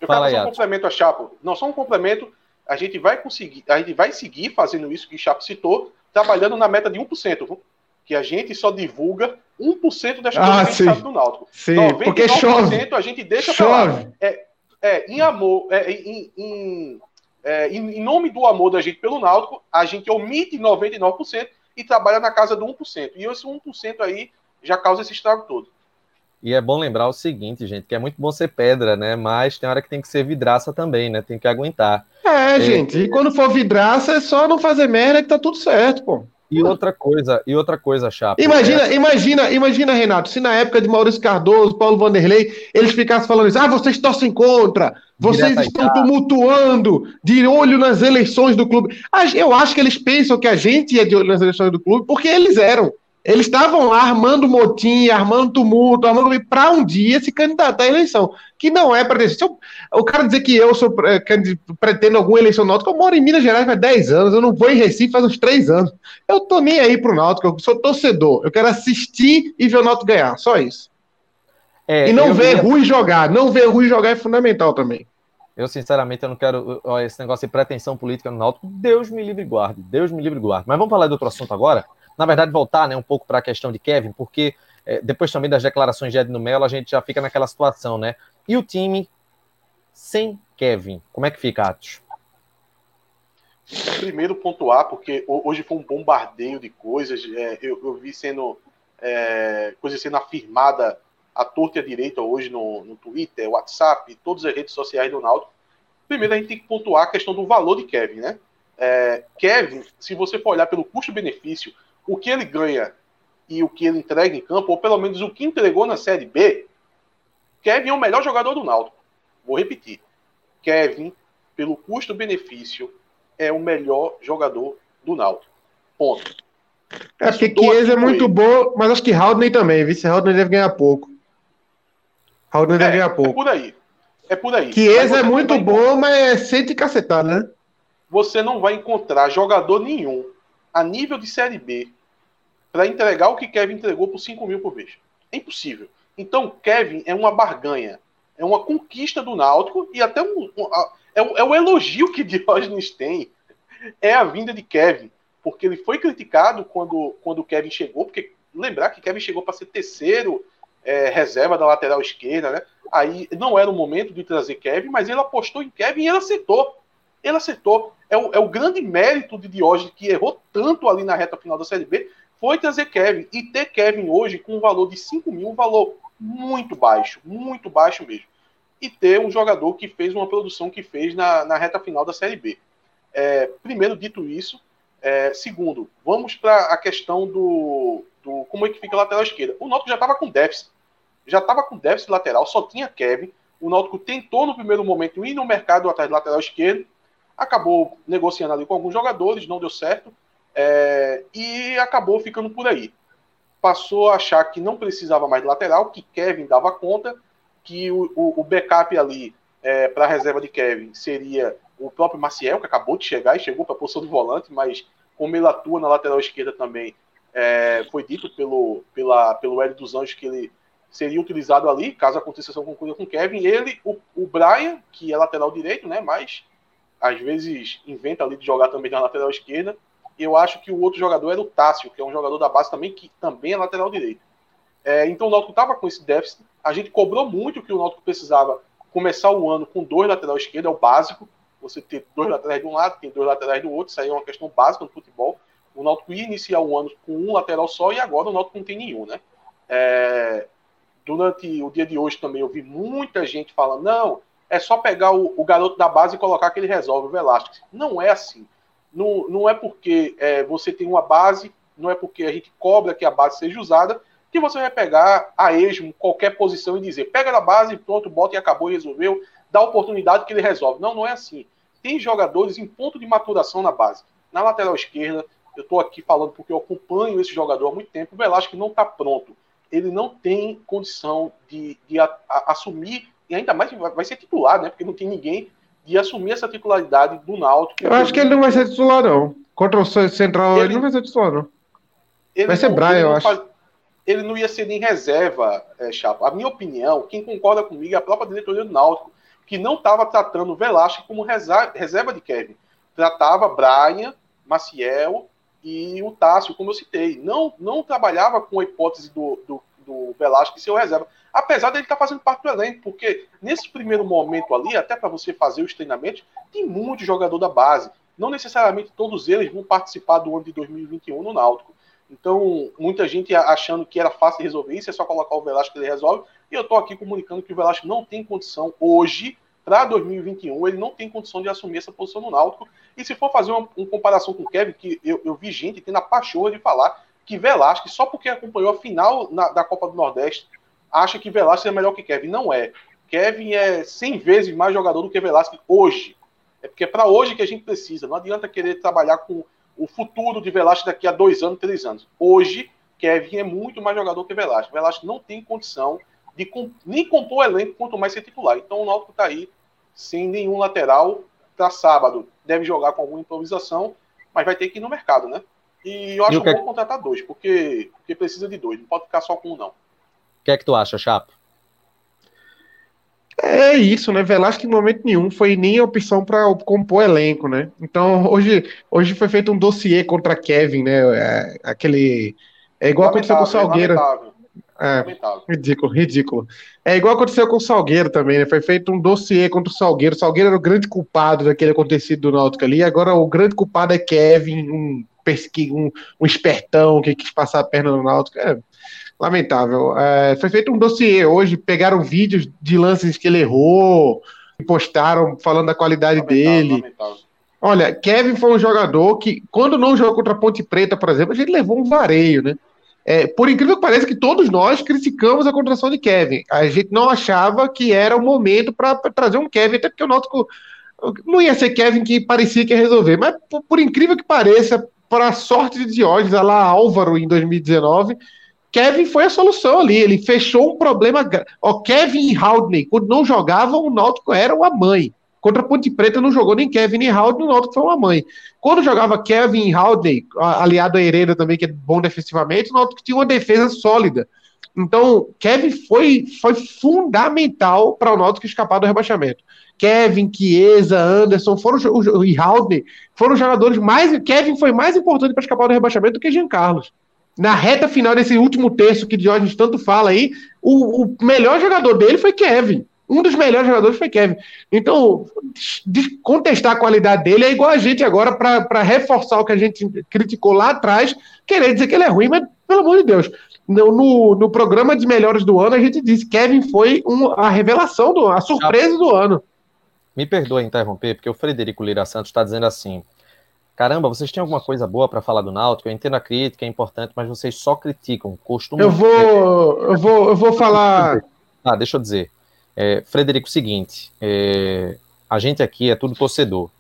Speaker 2: Eu quero só um complemento a Chapo. Não só um complemento, a gente vai conseguir, a gente vai seguir fazendo isso que o Chapo citou, trabalhando na meta de 1%, que a gente só divulga 1% das coisas ah, que a gente sabe do Náutico.
Speaker 1: Sim, porque chove.
Speaker 2: a gente deixa chove. É, é, em amor, é, em, em é, em, nome do amor da gente pelo Náutico, a gente omite 99% e trabalha na casa do 1%. E esse 1% aí já causa esse estrago todo.
Speaker 3: E é bom lembrar o seguinte, gente, que é muito bom ser pedra, né? Mas tem hora que tem que ser vidraça também, né? Tem que aguentar.
Speaker 1: É, é... gente, e quando for vidraça é só não fazer merda que tá tudo certo, pô.
Speaker 3: E outra coisa, e outra coisa, Chapa.
Speaker 1: Imagina, é... imagina, imagina, Renato, se na época de Maurício Cardoso, Paulo Vanderlei, eles ficassem falando isso, ah, vocês torcem contra, vocês Direta estão tumultuando, de olho nas eleições do clube. Eu acho que eles pensam que a gente ia de olho nas eleições do clube, porque eles eram. Eles estavam lá armando motim, armando tumulto, armando para um dia se candidatar à eleição. Que não é para. O cara dizer que eu sou é, pretendo alguma eleição náutica, eu moro em Minas Gerais há 10 anos, eu não vou em Recife faz uns 3 anos. Eu tô nem aí pro Náutico, eu sou torcedor. Eu quero assistir e ver o Náutico ganhar, só isso. É, e não ver Rui jogar. Não ver Rui jogar é fundamental também.
Speaker 3: Eu, sinceramente, eu não quero ó, esse negócio de pretensão política no Náutico. Deus me livre guarde. Deus me livre e guarde. Mas vamos falar de outro assunto agora na verdade, voltar né, um pouco para a questão de Kevin, porque é, depois também das declarações de Edno Mello, a gente já fica naquela situação, né? E o time sem Kevin, como é que fica, Atos?
Speaker 2: Primeiro pontuar, porque hoje foi um bombardeio de coisas, é, eu, eu, vi sendo é, coisa sendo afirmada à torta e à direita hoje no, no Twitter, WhatsApp, todas as redes sociais do Náutico. Primeiro a gente tem que pontuar a questão do valor de Kevin, né? É, Kevin, se você for olhar pelo custo-benefício, o que ele ganha e o que ele entrega em campo, ou pelo menos o que entregou na Série B, Kevin é o melhor jogador do Náutico. Vou repetir. Kevin, pelo custo-benefício, é o melhor jogador do Náutico. Ponto.
Speaker 1: É porque Chiesa é muito bom, mas acho que Haldney também. Vice Haldney deve ganhar pouco. Haldney é, deve ganhar pouco. É
Speaker 2: por aí. É por aí.
Speaker 1: Chiesa é muito bom, mas é sente cacetado, né?
Speaker 2: Você não vai encontrar jogador nenhum a nível de Série B para entregar o que Kevin entregou por 5 mil por vez. É impossível. Então, Kevin é uma barganha. É uma conquista do Náutico e até um, um, é, é, o elogio que Diógenes tem. É a vinda de Kevin. Porque ele foi criticado quando, quando Kevin chegou, porque lembrar que Kevin chegou para ser terceiro é, reserva da lateral esquerda, né? Aí não era o momento de trazer Kevin, mas ele apostou em Kevin e ele acertou. Ele acertou. É o, é o grande mérito de Diógenes, que errou tanto ali na reta final da Série B, foi trazer Kevin. E ter Kevin hoje com um valor de 5 mil, um valor muito baixo, muito baixo mesmo. E ter um jogador que fez uma produção que fez na, na reta final da Série B. É, primeiro, dito isso, é, segundo, vamos para a questão do, do, como é que fica a lateral esquerda. O Náutico já estava com déficit. Já estava com déficit lateral, só tinha Kevin. O Náutico tentou no primeiro momento ir no mercado atrás do lateral esquerdo. acabou negociando ali com alguns jogadores, não deu certo, é, e acabou ficando por aí. Passou a achar que não precisava mais de lateral, que Kevin dava conta, que o, o, o backup ali é, para a reserva de Kevin seria o próprio Maciel, que acabou de chegar e chegou para a posição de volante, mas como ele atua na lateral esquerda também, é, foi dito pelo, pela, pelo Hélio dos Anjos que ele seria utilizado ali, caso aconteça essa conclusão com Kevin. Ele, o, o Brian, que é lateral direito, né, mas às vezes inventa ali de jogar também na lateral esquerda. Eu acho que o outro jogador era o Tássio, que é um jogador da base também, que também é lateral direito. É, então o Náutico estava com esse déficit. A gente cobrou muito que o Náutico precisava começar o ano com dois lateral esquerdo, é o básico. Você ter dois laterais de um lado, tem dois laterais do outro, isso aí é uma questão básica no futebol. O Náutico ia iniciar o ano com um lateral só e agora o Náutico não tem nenhum, né? É, durante o dia de hoje também eu vi muita gente falando, não, é só pegar o, o garoto da base e colocar que ele resolve o Velasquez. Não é assim. Não, não é porque é, você tem uma base, não é porque a gente cobra que a base seja usada, que você vai pegar a esmo qualquer posição e dizer, pega da base, pronto, bota e acabou e resolveu, dá oportunidade que ele resolve. Não, não é assim. Tem jogadores em ponto de maturação na base. Na lateral esquerda, eu estou aqui falando porque eu acompanho esse jogador há muito tempo, o Velasquez não está pronto. Ele não tem condição de, de a, a, assumir, e ainda mais vai ser titular, né? Porque não tem ninguém de assumir essa titularidade do Náutico.
Speaker 1: Eu acho que ele não vai ser titular, não. Contra o Central, ele, ele não vai ser titular, não. Vai ser Brian, eu acho. Faz,
Speaker 2: ele não ia ser nem reserva, é, Chapa. A minha opinião, quem concorda comigo é a própria diretoria do Náutico, que não estava tratando o Velasquez como reserva de Kevin. Tratava Brian, Maciel e o Tássio, como eu citei. Não, não trabalhava com a hipótese do, do, do Velasquez ser o reserva. Apesar dele estar tá fazendo parte do elenco, porque nesse primeiro momento ali, até para você fazer os treinamentos, tem muito jogador da base. Não necessariamente todos eles vão participar do ano de 2021 no Náutico. Então, muita gente achando que era fácil resolver isso, é só colocar o Velasco que ele resolve. E eu estou aqui comunicando que o Velasco não tem condição hoje, para 2021, ele não tem condição de assumir essa posição no Náutico. E se for fazer uma, uma comparação com o Kevin, que eu, eu vi gente tendo a pachorra de falar que Velasco, só porque acompanhou a final na, da Copa do Nordeste, acha que Velasco é melhor que Kevin. Não é. Kevin é 100 vezes mais jogador do que Velasco hoje. É porque é para hoje que a gente precisa. Não adianta querer trabalhar com o futuro de Velasco daqui a dois anos, três anos. Hoje, Kevin é muito mais jogador que Velasco. Velasco não tem condição de nem compor elenco, quanto mais ser titular. Então o Náutico está aí sem nenhum lateral para sábado. Deve jogar com alguma improvisação, mas vai ter que ir no mercado, né? E eu acho e que... bom contratar dois, porque, porque precisa de dois, não pode ficar só com um, não. O
Speaker 3: que é que tu acha, Chapo?
Speaker 1: É isso, né? Velasco em momento nenhum foi nem opção para compor elenco, né? Então hoje, hoje foi feito um dossiê contra Kevin, né? É, aquele. É igual aconteceu com o Salgueiro. É, ridículo, ridículo. É igual aconteceu com o Salgueiro também, né? Foi feito um dossiê contra o Salgueiro. O Salgueiro era o grande culpado daquele acontecido do Náutico ali. Agora o grande culpado é Kevin, um, um, um espertão que quis passar a perna no Náutico. É, lamentável. É, foi feito um dossiê hoje, pegaram vídeos de lances que ele errou, postaram falando da qualidade lamentável, dele. Lamentável. Olha, Kevin foi um jogador que, quando não jogou contra a Ponte Preta, por exemplo, a gente levou um vareio, né? É, por incrível que pareça, que todos nós criticamos a contratação de Kevin. A gente não achava que era o momento para trazer um Kevin, até porque o Náutico não ia ser Kevin que parecia que ia resolver. Mas, por, por incrível que pareça, para a sorte de Diógenes, lá Álvaro em 2019, Kevin foi a solução ali. Ele fechou um problema. O Kevin e Haldney, quando não jogavam, o Náutico era uma mãe. Contra a Ponte Preta não jogou nem Kevin nem Haldney, o Náutico foi uma mãe. Quando jogava Kevin e Haldney, aliado a Hereda também, que é bom defensivamente, o Náutico tinha uma defesa sólida. Então, Kevin foi, foi fundamental para o Náutico escapar do rebaixamento. Kevin, Chiesa, Anderson foram e Haldney foram jogadores mais. Kevin foi mais importante para escapar do rebaixamento do que Jean Carlos na reta final desse último terço que Diógenes tanto fala aí, o, o, melhor jogador dele foi Kevin. Um dos melhores jogadores foi Kevin. Então, contestar a qualidade dele é igual a gente agora, para reforçar o que a gente criticou lá atrás, querer dizer que ele é ruim, mas pelo amor de Deus. No, no, no programa de melhores do ano, a gente disse Kevin foi um, a revelação, do, a surpresa do ano.
Speaker 3: Me perdoa interromper, porque o Frederico Lira Santos está dizendo assim: caramba, vocês têm alguma coisa boa para falar do Náutico? Eu entendo a crítica, é importante, mas vocês só criticam. Costumam...
Speaker 1: Eu vou, eu vou, eu vou falar.
Speaker 3: Ah, deixa eu dizer. É, Frederico, seguinte, é, a gente aqui é tudo torcedor.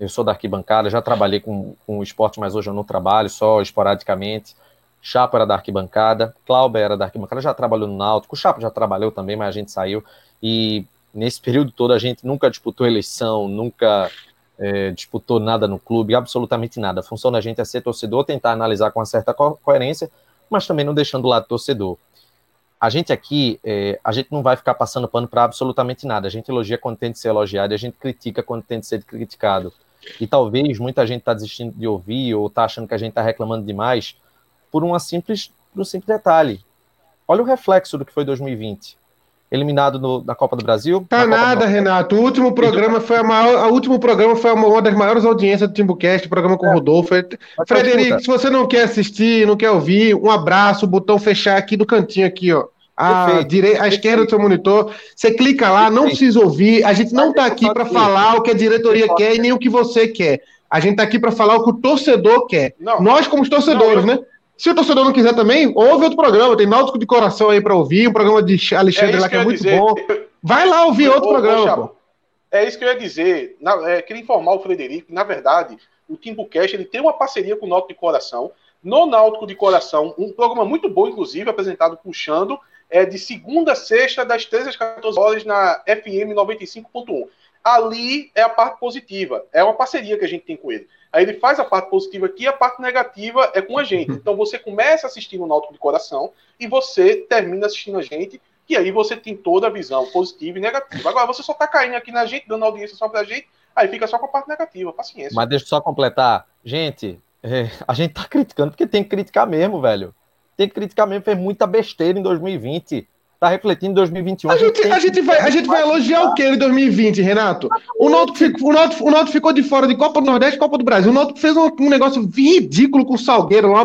Speaker 3: eu sou da arquibancada, já trabalhei com, com o esporte, mas hoje eu não trabalho, só esporadicamente. Chapo era da arquibancada, Cláudio era da arquibancada, já trabalhou no Náutico, o Chapo já trabalhou também, mas a gente saiu. E nesse período todo a gente nunca disputou eleição, nunca é, disputou nada no clube, absolutamente nada. A função da gente é ser torcedor, tentar analisar com uma certa co coerência, mas também não deixando do lado torcedor. A gente aqui, é, a gente não vai ficar passando pano para absolutamente nada. A gente elogia quando tem de ser elogiado e a gente critica quando tem de ser criticado. E talvez muita gente está desistindo de ouvir ou está achando que a gente está reclamando demais por uma simples, por um simples detalhe. Olha o reflexo do que foi 2020 eliminado no, da Copa do Brasil.
Speaker 1: Tá nada, Renato. O último programa foi a maior, o último programa foi uma das maiores audiências do Timbucast, programa com o é. Rodolfo. Frederico, se você não quer assistir, não quer ouvir, um abraço, botão fechar aqui do cantinho aqui, ó. A, direita, à esquerda do seu monitor, você clica lá, não precisa ouvir. A gente não está aqui para falar o que a diretoria quer e nem o que você quer. A gente está aqui para falar o que o torcedor quer. Não, Nós, como torcedores, não, eu... né? Se o torcedor não quiser também, ouve outro programa. Tem Náutico de Coração aí para ouvir, um programa de Alexandre é lá que, que é muito dizer. bom. Vai lá ouvir outro programa.
Speaker 2: é isso que eu ia dizer. Na, é, queria informar o Frederico. Na verdade, o Timbucast ele tem uma parceria com o Náutico de Coração. No Náutico de Coração, um programa muito bom, inclusive, apresentado por Xando, é de segunda a sexta, das 13 às 14 horas, na FM 95.1. Ali é a parte positiva. É uma parceria que a gente tem com ele. Aí ele faz a parte positiva aqui, a parte negativa é com a gente. Então você começa assistindo o Náutico de Coração e você termina assistindo a gente, e aí você tem toda a visão positiva e negativa. Agora você só tá caindo aqui na gente, dando audiência só pra gente, aí fica só com a parte negativa, paciência.
Speaker 3: Mas deixa eu só completar. Gente, é, a gente tá criticando porque tem que criticar mesmo, velho. Tem que criticar mesmo, fez muita besteira em 2020 tá refletindo em 2021.
Speaker 1: A gente, a gente, vai, a gente vai elogiar o que em 2020, Renato? O Náutico, ficou, o, Náutico, o Náutico ficou de fora de Copa do Nordeste e Copa do Brasil. O Náutico fez um, um, negócio ridículo com o Salgueiro, um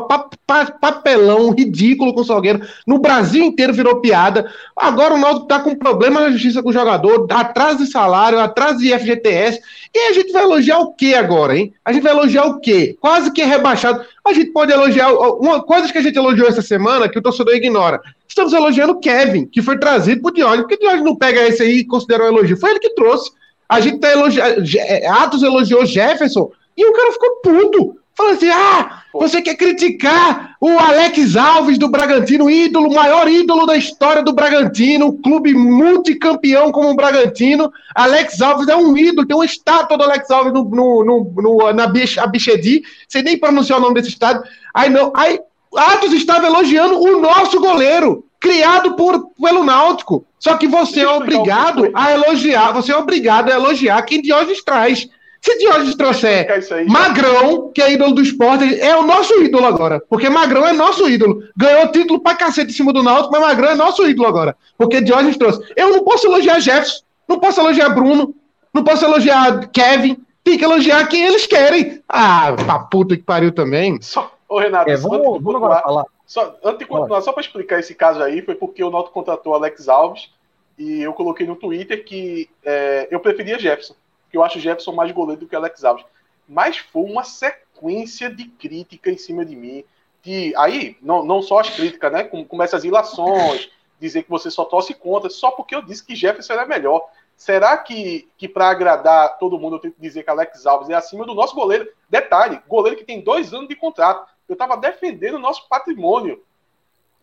Speaker 1: papelão ridículo com o Salgueiro. No Brasil inteiro virou piada. Agora o Náutico tá com problema na justiça com o jogador, atrás de salário, atrás de FGTS. E a gente vai elogiar o que agora, hein? A gente vai elogiar o quê? Quase que é rebaixado. A gente pode elogiar. Uma coisa que a gente elogiou essa semana, que o torcedor ignora. Estamos elogiando Kevin, que foi trazido por Diógenes. Por que Diógenes não pega esse aí e considera um elogio? Foi ele que trouxe. A gente tá elogiando. É, Atos elogiou Jefferson e o cara ficou puto. Falando assim: ah, você quer criticar o Alex Alves do Bragantino, ídolo, maior ídolo da história do Bragantino, clube multicampeão como o Bragantino. Alex Alves é um ídolo, tem uma estátua do Alex Alves no, no, no, no na Bichedi, sem nem pronunciar o nome desse estádio. Aí não, aí Atos estava elogiando o nosso goleiro, criado por, pelo Náutico. Só que você é obrigado a elogiar, você é obrigado a elogiar quem Diógenes traz. Se Diógenes trouxer aí, Magrão, que é ídolo do esporte, é o nosso ídolo agora. Porque Magrão é nosso ídolo. Ganhou título pra cacete em cima do Náutico, mas Magrão é nosso ídolo agora. Porque Diógenes trouxe. Eu não posso elogiar Jefferson, não posso elogiar Bruno, não posso elogiar Kevin. Tem que elogiar quem eles querem. Ah, pra puta que pariu também.
Speaker 2: Só, Ô, Renato, é, vamos, antes, de continuar, falar. Só, antes de continuar, só para explicar esse caso aí, foi porque o Náutico contratou Alex Alves e eu coloquei no Twitter que é, eu preferia Jefferson, que eu acho Jefferson mais goleiro do que Alex Alves. Mas foi uma sequência de crítica em cima de mim. De, aí, não, não só as críticas, né? Começa as ilações, dizer que você só torce contra, só porque eu disse que Jefferson era melhor. Será que, que para agradar todo mundo eu tenho que dizer que Alex Alves é acima do nosso goleiro? Detalhe, goleiro que tem dois anos de contrato. Eu estava defendendo o nosso patrimônio.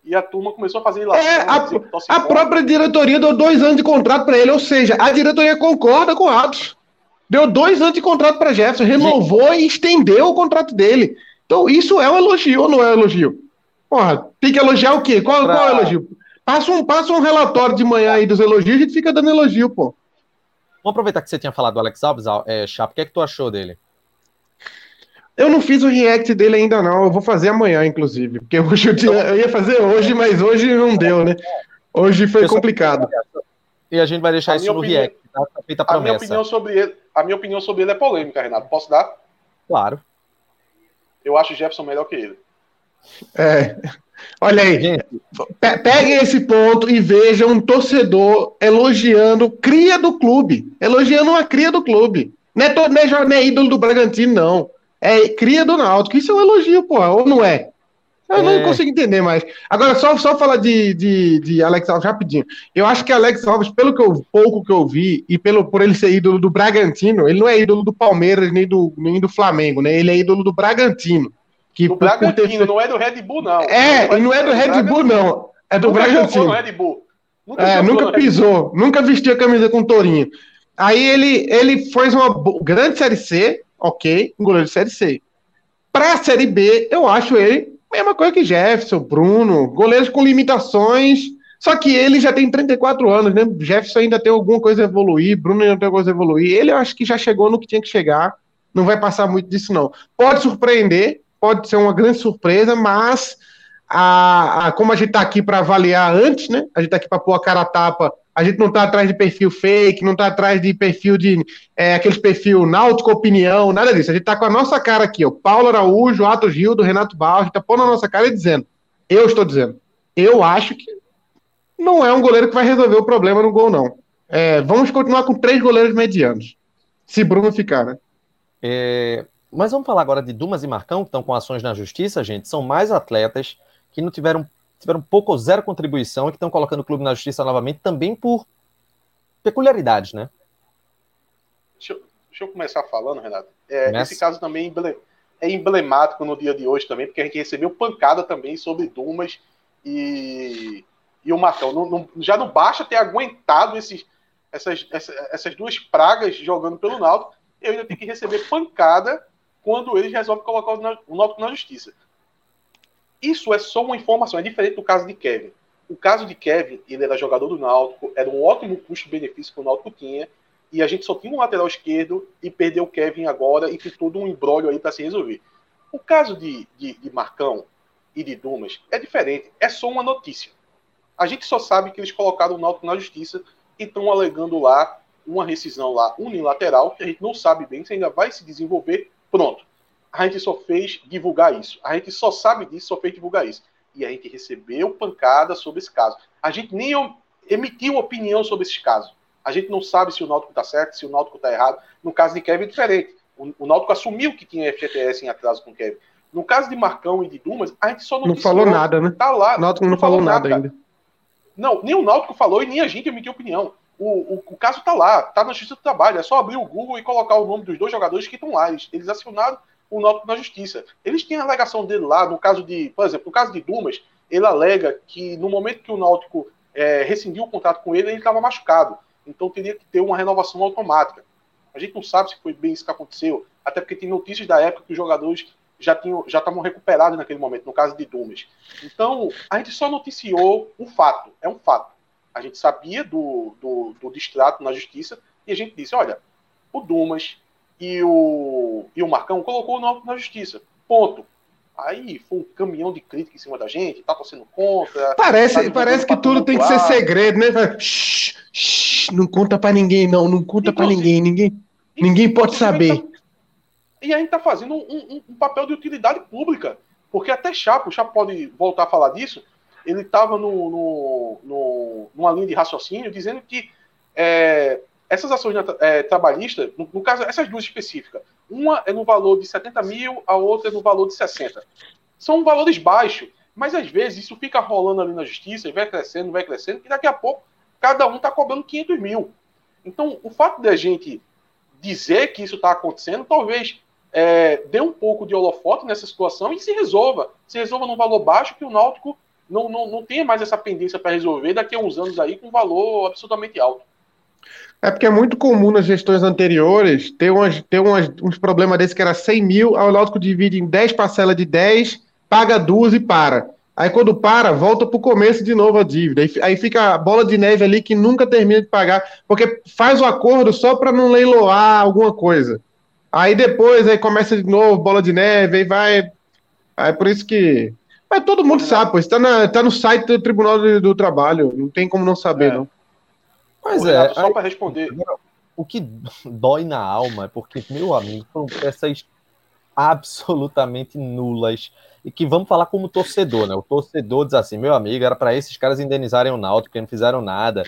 Speaker 2: E a turma começou a fazer
Speaker 1: ilação. É, a, a própria diretoria deu dois anos de contrato para ele, ou seja, a diretoria concorda com o Atos. Deu dois anos de contrato para Jefferson, renovou e estendeu o contrato dele. Então, isso é um elogio ou não é um elogio? Porra, tem que elogiar o quê? Qual, pra... qual é o elogio? Passa um, passa um relatório de manhã aí dos elogios e a gente fica dando elogio, pô.
Speaker 3: Vamos aproveitar que você tinha falado do Alex Alves, é, Chapo, o que é que tu achou dele?
Speaker 1: Eu não fiz o react dele ainda não, eu vou fazer amanhã, inclusive, porque hoje eu, tinha, eu ia fazer hoje, mas hoje não deu, né? Hoje foi complicado.
Speaker 3: E a gente vai deixar a isso no opinião, react, tá? tá
Speaker 2: feita a, a minha opinião sobre ele, a minha opinião sobre ele é polêmica, Renato. Posso dar?
Speaker 3: Claro.
Speaker 2: Eu acho o Jefferson melhor que ele.
Speaker 1: É. Olha aí, gente. peguem esse ponto e vejam um torcedor elogiando cria do clube, elogiando uma cria do clube. Não é, todo, não é, não é ídolo do Bragantino, não. É cria do Náutico. Isso é um elogio, pô, ou não é? Eu não é. consigo entender mais. Agora, só, só falar de, de, de Alex Alves rapidinho. Eu acho que Alex Alves, pelo que eu, pouco que eu vi, e pelo, por ele ser ídolo do Bragantino, ele não é ídolo do Palmeiras nem do, nem do Flamengo, né? Ele é ídolo do Bragantino.
Speaker 2: Que, do Bragantino, ter... não é do Red Bull, não.
Speaker 1: É, não, não é do Red Bull, não. É do
Speaker 2: nunca
Speaker 1: Bragantino.
Speaker 2: No Red Bull.
Speaker 1: Nunca, é, nunca pisou, nunca vestiu a camisa com tourinho. Aí ele, ele fez uma grande Série C, ok, um goleiro de Série C. Para a Série B, eu acho ele mesma coisa que Jefferson, Bruno, goleiros com limitações, só que ele já tem 34 anos, né? Jefferson ainda tem alguma coisa a evoluir, Bruno ainda tem alguma coisa a evoluir. Ele eu acho que já chegou no que tinha que chegar, não vai passar muito disso, não. Pode surpreender, pode ser uma grande surpresa, mas a, a como a gente está aqui para avaliar antes, né? A gente está aqui para pôr a cara a tapa a gente não está atrás de perfil fake, não está atrás de perfil de é, aqueles perfil náutico opinião, nada disso. A gente está com a nossa cara aqui, ó. Paulo Araújo, Atos Gildo, Renato Barros, está pondo a nossa cara e dizendo. Eu estou dizendo. Eu acho que não é um goleiro que vai resolver o problema no gol, não. É, vamos continuar com três goleiros medianos. Se Bruno ficar, né?
Speaker 3: É, mas vamos falar agora de Dumas e Marcão, que estão com ações na justiça, gente. São mais atletas que não tiveram tiveram pouco ou zero contribuição e que estão colocando o clube na justiça novamente também por peculiaridades, né?
Speaker 2: Deixa eu, deixa eu começar falando, Renato. É, esse caso também é emblemático no dia de hoje também, porque a gente recebeu pancada também sobre Dumas e, e o Marcão. Não, não, já não basta ter aguentado esses, essas, essas, essas duas pragas jogando pelo Náutico, eu ainda tenho que receber pancada quando eles resolvem colocar o Náutico na justiça. Isso é só uma informação, é diferente do caso de Kevin. O caso de Kevin, ele era jogador do Náutico, era um ótimo custo-benefício que o Náutico tinha, e a gente só tinha um lateral esquerdo e perdeu o Kevin agora e tem todo um embrólio aí para se resolver. O caso de, de, de, Marcão e de Dumas é diferente, é só uma notícia. A gente só sabe que eles colocaram o Náutico na justiça e estão alegando lá uma rescisão lá unilateral, que a gente não sabe bem se ainda vai se desenvolver. Pronto a gente só fez divulgar isso. A gente só sabe disso, só fez divulgar isso. E a gente recebeu pancada sobre esse caso. A gente nem emitiu opinião sobre esses casos. A gente não sabe se o Náutico está certo, se o Náutico está errado. No caso de Kevin é diferente. O, o Náutico assumiu que tinha FGTS em atraso com Kevin. No caso de Marcão e de Dumas, a gente só
Speaker 1: não falou nada, né?
Speaker 2: Tá lá.
Speaker 1: O Náutico não, não falou, falou nada, nada ainda.
Speaker 2: Não, nem o Náutico falou e nem a gente emitiu opinião. O, o, o, caso tá lá, tá na Justiça do Trabalho. É só abrir o Google e colocar o nome dos dois jogadores que estão lá. Eles, eles acionaram o Náutico na justiça. Eles têm a alegação dele lá, no caso de, por exemplo, no caso de Dumas, ele alega que no momento que o Náutico é, rescindiu o contrato com ele, ele estava machucado. Então teria que ter uma renovação automática. A gente não sabe se foi bem isso que aconteceu, até porque tem notícias da época que os jogadores já tinham, já estavam recuperados naquele momento, no caso de Dumas. Então, a gente só noticiou um fato, é um fato. A gente sabia do, do, do distrato na justiça e a gente disse, olha, o Dumas e o, e o Marcão colocou o Náutico na justiça. Ponto. Aí foi um caminhão de crítica em cima da gente, tá torcendo contra.
Speaker 1: Parece, tá parece que tudo tem que ser segredo, né? Shhh, shhh, não conta para ninguém, não, não conta para ninguém, ninguém, ninguém pode saber. Tá,
Speaker 2: e a gente tá fazendo um, um, um, papel de utilidade pública, porque até Chapo, o Chapo pode voltar a falar disso, ele estava no, no, no, numa linha de raciocínio dizendo que é, essas ações é, trabalhistas, no, no, caso, essas duas específicas, uma é no valor de 70 mil, a outra é no valor de 60. São valores baixos, mas às vezes isso fica rolando ali na justiça e vai crescendo, vai crescendo, e daqui a pouco cada um está cobrando 500 mil. Então, o fato de a gente dizer que isso está acontecendo, talvez é, dê um pouco de holofote nessa situação e se resolva. Se resolva num valor baixo que o Náutico não, não, não tenha mais essa pendência para resolver daqui a uns anos aí com um valor absolutamente alto.
Speaker 1: É porque é muito comum nas gestões anteriores ter, umas, ter umas, uns problemas desses que era 100 mil, aí o Náutico divide em 10 parcelas de 10, paga duas e para. Aí quando para, volta para o começo de novo a dívida. Aí, fica a bola de neve ali que nunca termina de pagar, porque faz o acordo só para não leiloar alguma coisa. Aí depois aí começa de novo, bola de neve, aí vai. Aí por isso que. Mas todo mundo sabe, pô. Está tá no site do Tribunal do, do Trabalho. Não tem como não saber, é. não.
Speaker 2: Mas é. Só para responder.
Speaker 3: O que dói na alma é porque, meu amigo, são peças absolutamente nulas. E que vamos falar como torcedor, né? O torcedor diz assim: meu amigo, era para esses caras indenizarem o Náutico, porque não fizeram nada.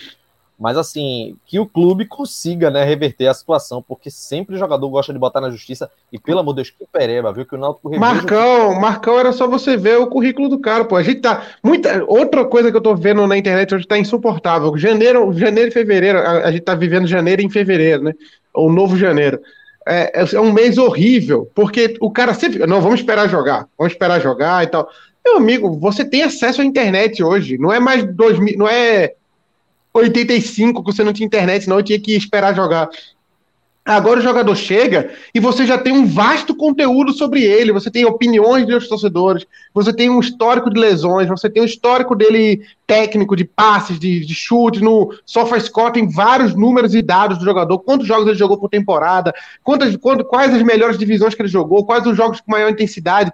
Speaker 3: Mas assim, que o clube consiga, né, reverter a situação, porque sempre o jogador gosta de botar na justiça. E pelo amor de Deus, que pereba, viu? Que o Náutico
Speaker 1: Marcão, Marcão, era só você ver o currículo do cara, pô. A gente tá. Muita... Outra coisa que eu tô vendo na internet hoje tá insuportável. Janeiro, janeiro e fevereiro, a, a gente tá vivendo janeiro em fevereiro, né? O novo janeiro. É, é, um mês horrível, porque o cara sempre. Não, vamos esperar jogar, vamos esperar jogar e tal. Meu amigo, você tem acesso à internet hoje. Não é mais 2000, não é 85 que você não tinha internet, eu tinha que esperar jogar. Agora o jogador chega e você já tem um vasto conteúdo sobre ele, você tem opiniões dos torcedores, você tem um histórico de lesões, você tem um histórico dele técnico, de passes, de, de chutes, no SofaScore tem vários números e dados do jogador, quantos jogos ele jogou por temporada, quantas, quais as melhores divisões que ele jogou, quais os jogos com maior intensidade.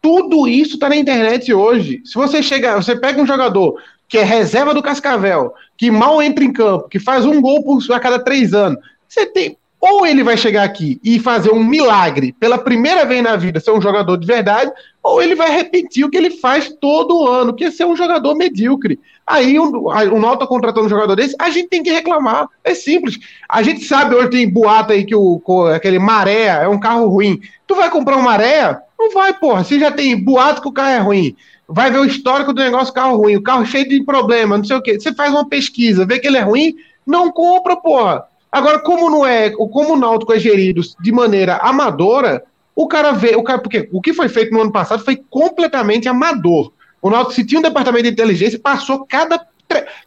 Speaker 1: Tudo isso está na internet hoje. Se você chega, você pega um jogador que é reserva do Cascavel, que mal entra em campo, que faz um gol por, a cada três anos, você tem. Ou ele vai chegar aqui e fazer um milagre pela primeira vez na vida, ser um jogador de verdade, ou ele vai repetir o que ele faz todo ano, que é ser um jogador medíocre. Aí o, o Nauta contratando um jogador desse, a gente tem que reclamar. É simples. A gente sabe, hoje tem boato aí que o, aquele maré é um carro ruim. Tu vai comprar um maré? Não vai, porra. Você já tem boato que o carro é ruim vai ver o histórico do negócio carro ruim, o carro cheio de problema, não sei o quê. Você faz uma pesquisa, vê que ele é ruim, não compra, porra. Agora, como não é, como o Náutico é gerido de maneira amadora, o cara vê, o cara, porque o que foi feito no ano passado foi completamente amador. O Náutico, se tinha um departamento de inteligência, passou cada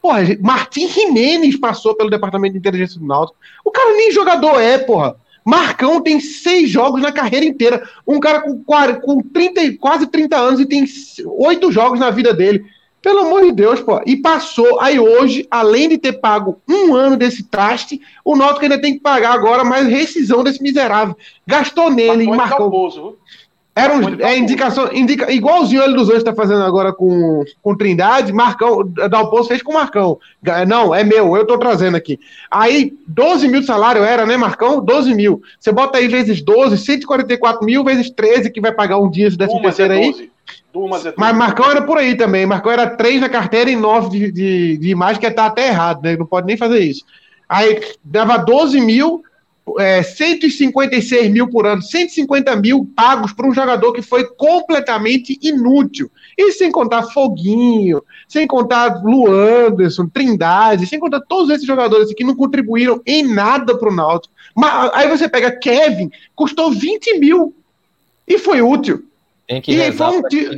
Speaker 1: Porra, Martim Jimenez passou pelo departamento de inteligência do Náutico. O cara nem jogador é, porra. Marcão tem seis jogos na carreira inteira. Um cara com, com 30, quase 30 anos e tem oito jogos na vida dele. Pelo amor de Deus, pô. E passou. Aí hoje, além de ter pago um ano desse traste, o Náutico ainda tem que pagar agora mais rescisão desse miserável. Gastou nele e marcou. Calmoso, era um, é indicação, indica, igualzinho ele dos dois está fazendo agora com, com Trindade, Marcão, Dalpozo fez com Marcão. Não, é meu, eu estou trazendo aqui. Aí, 12 mil de salário era, né, Marcão? 12 mil. Você bota aí vezes 12, 144 mil vezes 13, que vai pagar um dia de 13 terceiro aí. É Mas Marcão era por aí também. Marcão era 3 na carteira e 9 de, de, de imagem, que tá até errado, né? Não pode nem fazer isso. Aí dava 12 mil, é, 156 mil por ano, 150 mil pagos para um jogador que foi completamente inútil. E sem contar Foguinho, sem contar Luanderson, Trindade, sem contar todos esses jogadores que não contribuíram em nada para o Náutico. Mas, aí você pega Kevin, custou 20 mil e foi útil.
Speaker 3: Tem que e foi um que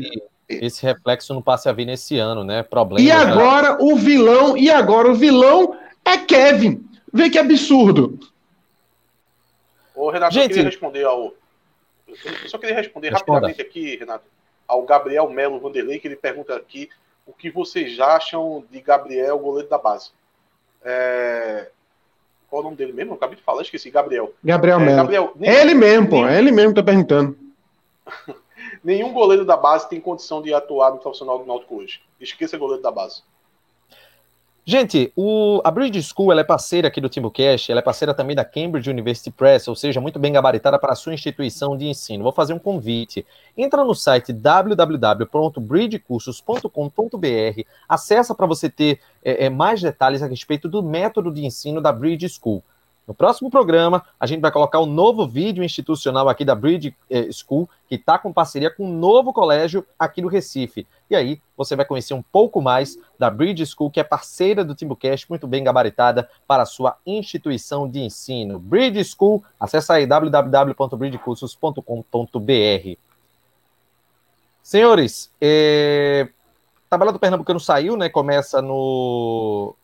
Speaker 3: esse reflexo não passe a vir nesse ano, né? Problema.
Speaker 1: E agora o vilão, e agora o vilão é Kevin. Vê que absurdo.
Speaker 2: Ô, Renato, Gente, eu queria responder ao. Eu só queria responder responda. rapidamente aqui, Renato, ao Gabriel Melo Vanderlei, que ele pergunta aqui o que vocês acham de Gabriel, goleiro da base. É... Qual o nome dele mesmo? Eu acabei de falar, esqueci. Gabriel.
Speaker 1: Gabriel é, Melo. Gabriel, nenhum, ele mesmo, pô. É ele mesmo que tá perguntando.
Speaker 2: nenhum goleiro da base tem condição de atuar no profissional do Náutico hoje. Esqueça goleiro da base.
Speaker 3: Gente, o, a Bridge School é parceira aqui do Timbucast, ela é parceira também da Cambridge University Press, ou seja, muito bem gabaritada para a sua instituição de ensino. Vou fazer um convite. Entra no site www.bridgecursos.com.br, acessa para você ter é, é, mais detalhes a respeito do método de ensino da Bridge School. No próximo programa, a gente vai colocar o um novo vídeo institucional aqui da Bridge eh, School, que está com parceria com um novo colégio aqui no Recife. E aí você vai conhecer um pouco mais da Bridge School, que é parceira do Timbucast, muito bem gabaritada para a sua instituição de ensino. Bridge School, acesse aí www.bridgecursos.com.br. Senhores, eh, tabela do Pernambucano saiu, né? Começa no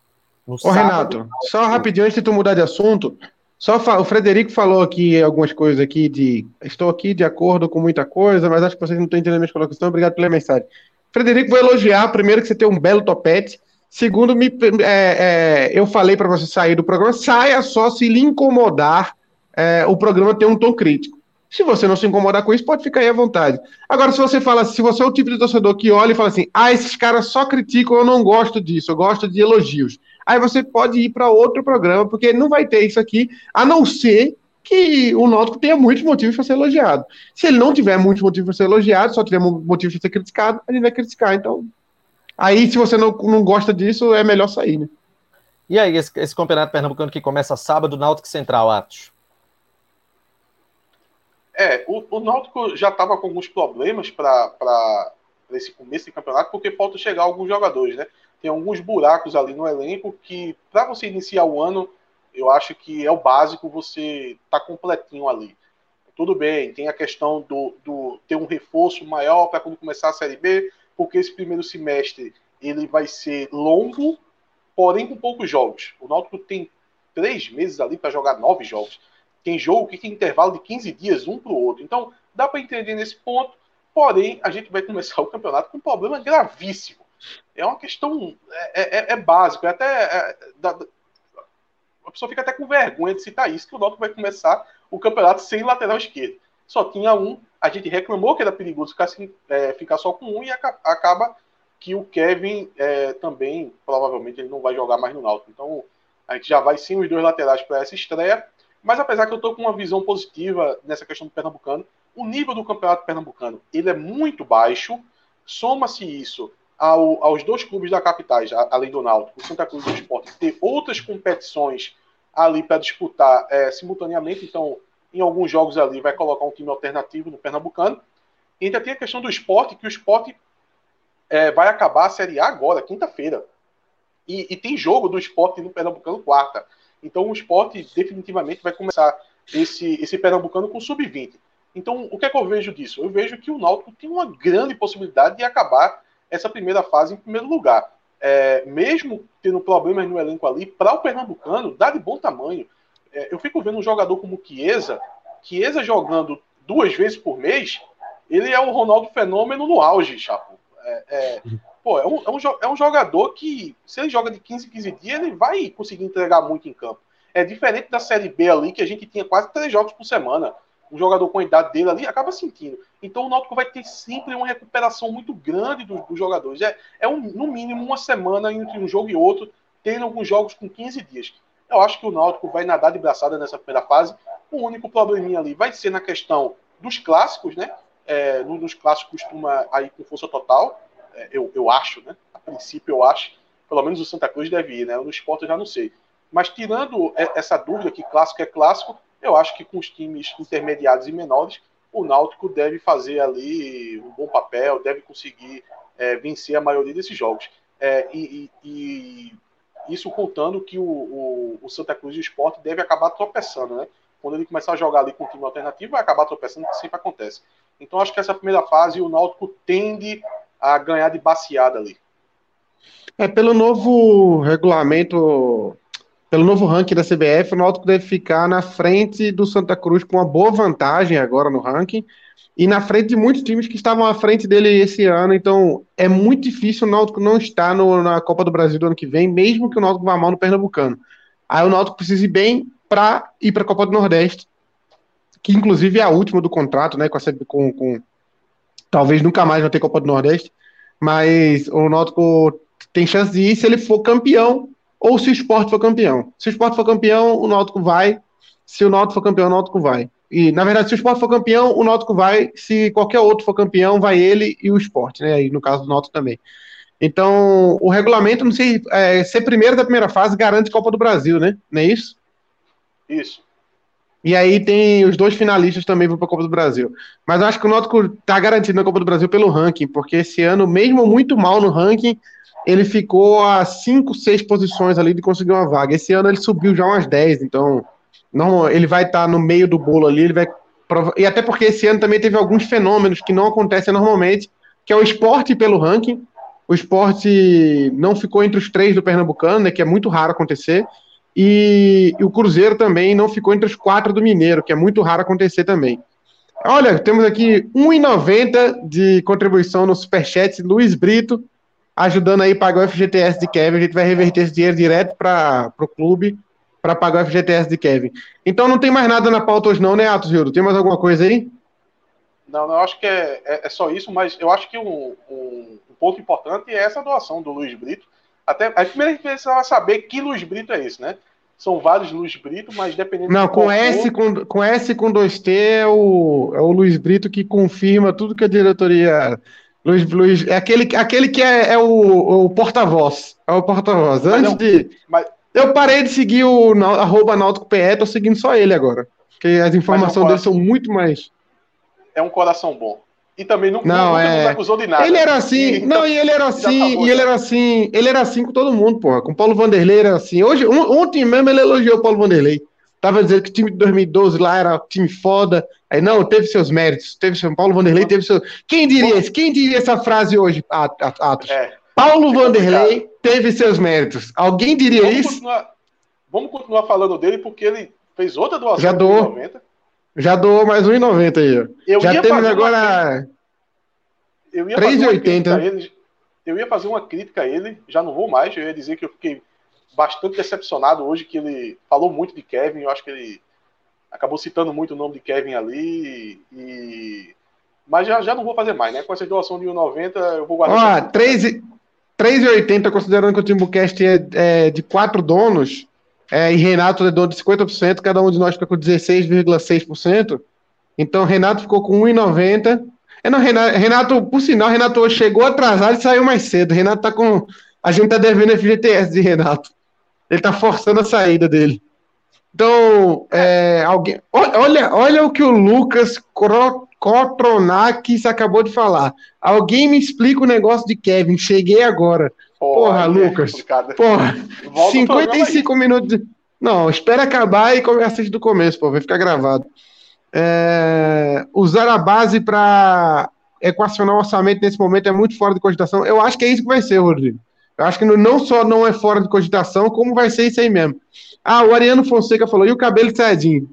Speaker 1: no Ô, sábado, Renato, só rapidinho antes de tu mudar de assunto, só o Frederico falou aqui algumas coisas aqui de estou aqui de acordo com muita coisa, mas acho que vocês não estão entendendo a minha colocação. Obrigado pela mensagem. Frederico, vou elogiar primeiro que você tem um belo topete. Segundo, me, é, é, eu falei para você sair do programa, saia só se lhe incomodar é, o programa ter um tom crítico. Se você não se incomodar com isso, pode ficar aí à vontade. Agora, se você fala, se você é o tipo de torcedor que olha e fala assim, ah, esses caras só criticam, eu não gosto disso, eu gosto de elogios aí você pode ir para outro programa, porque não vai ter isso aqui, a não ser que o Náutico tenha muitos motivos para ser elogiado. Se ele não tiver muitos motivos para ser elogiado, só tiver motivos para ser criticado, a gente vai criticar. Então, aí se você não, não gosta disso, é melhor sair, né?
Speaker 3: E aí, esse, esse campeonato pernambucano que começa sábado, Náutico Central, Atos?
Speaker 2: É, o, o Náutico já estava com alguns problemas para esse começo de campeonato, porque falta chegar alguns jogadores, né? Tem alguns buracos ali no elenco que, para você iniciar o ano, eu acho que é o básico você tá completinho ali. Tudo bem, tem a questão do, do ter um reforço maior para quando começar a Série B, porque esse primeiro semestre ele vai ser longo, porém com poucos jogos. O Náutico tem três meses ali para jogar nove jogos. Tem jogo que tem intervalo de 15 dias um para o outro. Então, dá para entender nesse ponto. Porém, a gente vai começar o campeonato com um problema gravíssimo. É uma questão. É, é, é básico. É até. É, da, a pessoa fica até com vergonha de citar isso, que o Náutico vai começar o campeonato sem lateral esquerdo. Só tinha um, a gente reclamou que era perigoso ficar, assim, é, ficar só com um e acaba que o Kevin é, também, provavelmente, ele não vai jogar mais no Náutico. Então, a gente já vai sim os dois laterais para essa estreia. Mas apesar que eu estou com uma visão positiva nessa questão do Pernambucano, o nível do campeonato pernambucano ele é muito baixo. Soma-se isso ao, aos dois clubes da capital, além do Náutico, o Santa Cruz e o Sport, ter outras competições ali para disputar é, simultaneamente. Então, em alguns jogos ali, vai colocar um time alternativo no Pernambucano. E ainda tem a questão do esporte, que o esporte é, vai acabar a Série A agora, quinta-feira. E, e, tem jogo do esporte no Pernambucano quarta. Então o esporte definitivamente vai começar esse, esse Pernambucano com sub-20. Então, o que é que eu vejo disso? Eu vejo que o Náutico tem uma grande possibilidade de acabar essa primeira fase em primeiro lugar. É, mesmo tendo problemas no elenco ali, para o Pernambucano, dá de bom tamanho. É, eu fico vendo um jogador como Chiesa, Chiesa jogando duas vezes por mês, ele é o Ronaldo Fenômeno no auge, Chapo. É, é, pô, é, um, é, um, é um jogador que, se ele joga de 15 em 15 dias, ele vai conseguir entregar muito em campo. É diferente da Série B ali, que a gente tinha quase três jogos por semana um jogador com a idade dele ali acaba sentindo. Então o Náutico vai ter sempre uma recuperação muito grande dos, dos jogadores. É, é um, no mínimo uma semana entre um jogo e outro, tendo alguns jogos com 15 dias. Eu acho que o Náutico vai nadar de braçada nessa primeira fase. O único probleminha ali vai ser na questão dos clássicos, né? É, nos clássicos costuma aí com força total, é, eu, eu acho, né? A princípio eu acho, pelo menos o Santa Cruz deve ir, né? No esporte eu já não sei. Mas tirando essa dúvida que clássico é clássico, eu acho que com os times intermediários e menores, o Náutico deve fazer ali um bom papel, deve conseguir é, vencer a maioria desses jogos. É, e, e, isso contando que o, o, o, Santa Cruz e o Esporte deve acabar tropeçando, né? Quando ele começar a jogar ali com um time alternativo, vai acabar tropeçando, que sempre acontece. Então acho que essa primeira fase o Náutico tende a ganhar de baseada ali.
Speaker 1: É pelo novo regulamento pelo novo ranking da CBF, o Náutico deve ficar na frente do Santa Cruz com uma boa vantagem agora no ranking e na frente de muitos times que estavam à frente dele esse ano. Então é muito difícil o Náutico não estar no, na Copa do Brasil do ano que vem, mesmo que o Náutico vá mal no Pernambucano. Aí o Náutico precisa ir bem para ir para a Copa do Nordeste, que inclusive é a última do contrato, né? Com, a, com, com talvez nunca mais vai ter Copa do Nordeste, mas o Náutico tem chance de ir se ele for campeão ou se o esporte for campeão. Se o esporte for campeão, o Náutico vai. Se o Náutico for campeão, o Náutico vai. E, na verdade, se o esporte for campeão, o Náutico vai. Se qualquer outro for campeão, vai ele e o esporte, né? Aí, no caso do Náutico também. Então, o regulamento, não sei, é, ser primeiro da primeira fase garante Copa do Brasil, né? Não é isso?
Speaker 2: Isso.
Speaker 1: E aí tem os dois finalistas também vão para a Copa do Brasil. Mas eu acho que o Náutico está garantido na Copa do Brasil pelo ranking, porque esse ano, mesmo muito mal no ranking, ele ficou a 5, 6 posições ali de conseguir uma vaga. Esse ano ele subiu já umas 10, então não, ele vai estar tá no meio do bolo ali, ele vai e até porque esse ano também teve alguns fenômenos que não acontecem normalmente, que é o esporte pelo ranking. O esporte não ficou entre os três do Pernambucano, né, que é muito raro acontecer, e, e o Cruzeiro também não ficou entre os quatro do Mineiro, que é muito raro acontecer também. Olha, temos aqui 1,90 de contribuição no Superchat, Luiz Brito ajudando aí a pagar o FGTS de Kevin. A gente vai reverter esse dinheiro direto para o clube para pagar o FGTS de Kevin. Então não tem mais nada na pauta hoje, não, né, Atos Hildo? Tem mais alguma coisa aí?
Speaker 2: Não, não, eu acho que é, é, é só isso, mas eu acho que um, um, um, ponto importante é essa doação do Luiz Brito. Até a primeira gente precisava saber que Luiz Brito é esse, né? São vários Luiz Brito, mas dependendo
Speaker 1: Não, com S, com, com S com 2T é o, é o Luiz Brito que confirma tudo que a diretoria Luiz, Luiz, é aquele, aquele que é, é o, o porta-voz. É o porta-voz. Antes
Speaker 2: não,
Speaker 1: de.
Speaker 2: Mas,
Speaker 1: Eu parei de seguir o arroba Náutico PE, tô seguindo só ele agora. Porque as informações é um dele são muito mais.
Speaker 2: É um coração bom. E também
Speaker 1: não, não nunca é... nos acusou de nada. Ele era assim, e, não, e ele era assim, tá bom, e ele era assim, ele era assim com todo mundo, porra. Com o Paulo Vanderlei era assim. Hoje, ontem mesmo ele elogiou o Paulo Vanderlei. Tava dizendo que o time de 2012 lá era time foda. Aí, não, teve seus méritos. Teve seu Paulo Vanderlei, teve seu. Quem diria isso? Quem diria essa frase hoje, Atos? É. Paulo Vanderlei teve seus méritos. Alguém diria
Speaker 2: vamos
Speaker 1: isso?
Speaker 2: Continuar, vamos continuar falando dele, porque ele fez outra doação.
Speaker 1: Já doou. Já doou mais 1,90 aí.
Speaker 2: Eu
Speaker 1: Já temos agora.
Speaker 2: Eu ia 3,80. Eu ia fazer uma crítica a ele, já não vou mais. Eu ia dizer que eu fiquei bastante decepcionado hoje, que ele falou muito de Kevin. Eu acho que ele acabou citando muito o nome de Kevin ali. E... Mas já, já não vou fazer mais, né? Com essa doação de 1,90 eu vou guardar.
Speaker 1: Ó, 3,80 considerando que o Timbucast é, é de quatro donos, é, e Renato é dono de 50%, cada um de nós fica com 16,6%. Então, Renato ficou com 1,90%. É, não, Renato, Renato, por sinal, Renato chegou atrasado e saiu mais cedo. Renato tá com. A gente tá devendo FGTS de Renato. Ele tá forçando a saída dele. Então, é, alguém. Olha, olha o que o Lucas Kotronakis acabou de falar. Alguém me explica o negócio de Kevin. Cheguei agora. Porra, Porra Lucas. É Porra, 55 minutos. De... Não, espera acabar e assiste do começo, pô. Vai ficar gravado. É... Usar a base para equacionar o orçamento nesse momento é muito fora de cogitação. Eu acho que é isso que vai ser, Rodrigo. Eu acho que não só não é fora de cogitação, como vai ser isso aí mesmo. Ah, o Ariano Fonseca falou, e o cabelo saiyajin?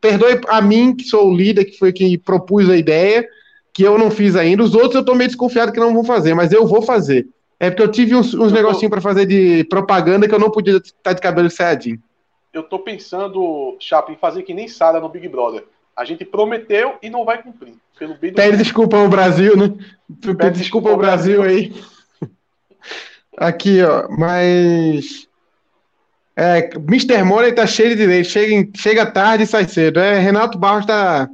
Speaker 1: Perdoe a mim, que sou o líder, que foi quem propus a ideia, que eu não fiz ainda. Os outros eu tô meio desconfiado que não vão fazer, mas eu vou fazer. É porque eu tive uns, uns negocinhos para fazer de propaganda que eu não podia estar de cabelo saiyajin.
Speaker 2: Eu tô pensando, Chapa, em fazer que nem Sara no Big Brother. A gente prometeu e não vai cumprir.
Speaker 1: Pelo bem do Pede desculpa ao Brasil, né? Pede desculpa, ao Brasil, Brasil aí. Aqui, ó, mas. É, Mr. Money tá cheio de direito. Chega, chega tarde e sai cedo. É, Renato Barros tá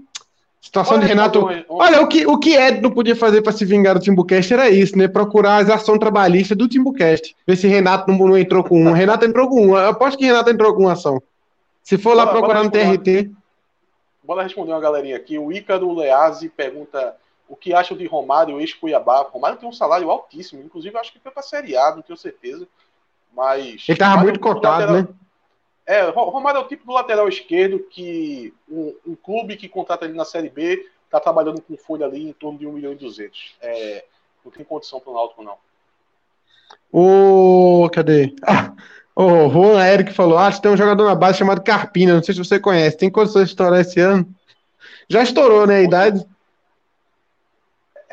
Speaker 1: Situação Olha, de Renato. Olha, o que, o que Ed não podia fazer para se vingar do Timbucast era isso, né? Procurar as ações trabalhistas do Timbucast. Ver se Renato não, não entrou com um. Renato entrou com um. Eu aposto que Renato entrou com uma ação. Se for lá procurar no TRT.
Speaker 2: Bora responder uma galerinha aqui. O Ícaro Leazzi pergunta o que acham de Romário, ex-Cuiabá. Romário tem um salário altíssimo, inclusive acho que foi para Série A, não tenho certeza. Mas.
Speaker 1: Ele tava muito cotado, lateral... né?
Speaker 2: É, Romário é o tipo do lateral esquerdo que um, um clube que contrata ele na Série B está trabalhando com folha ali em torno de 1 milhão e 200. É, não tem condição para o Náutico, não.
Speaker 1: O. Cadê? Ah, o Juan Eric falou: Ah, tem um jogador na base chamado Carpina. Não sei se você conhece. Tem condições de estourar esse ano? Já estourou, né? A idade?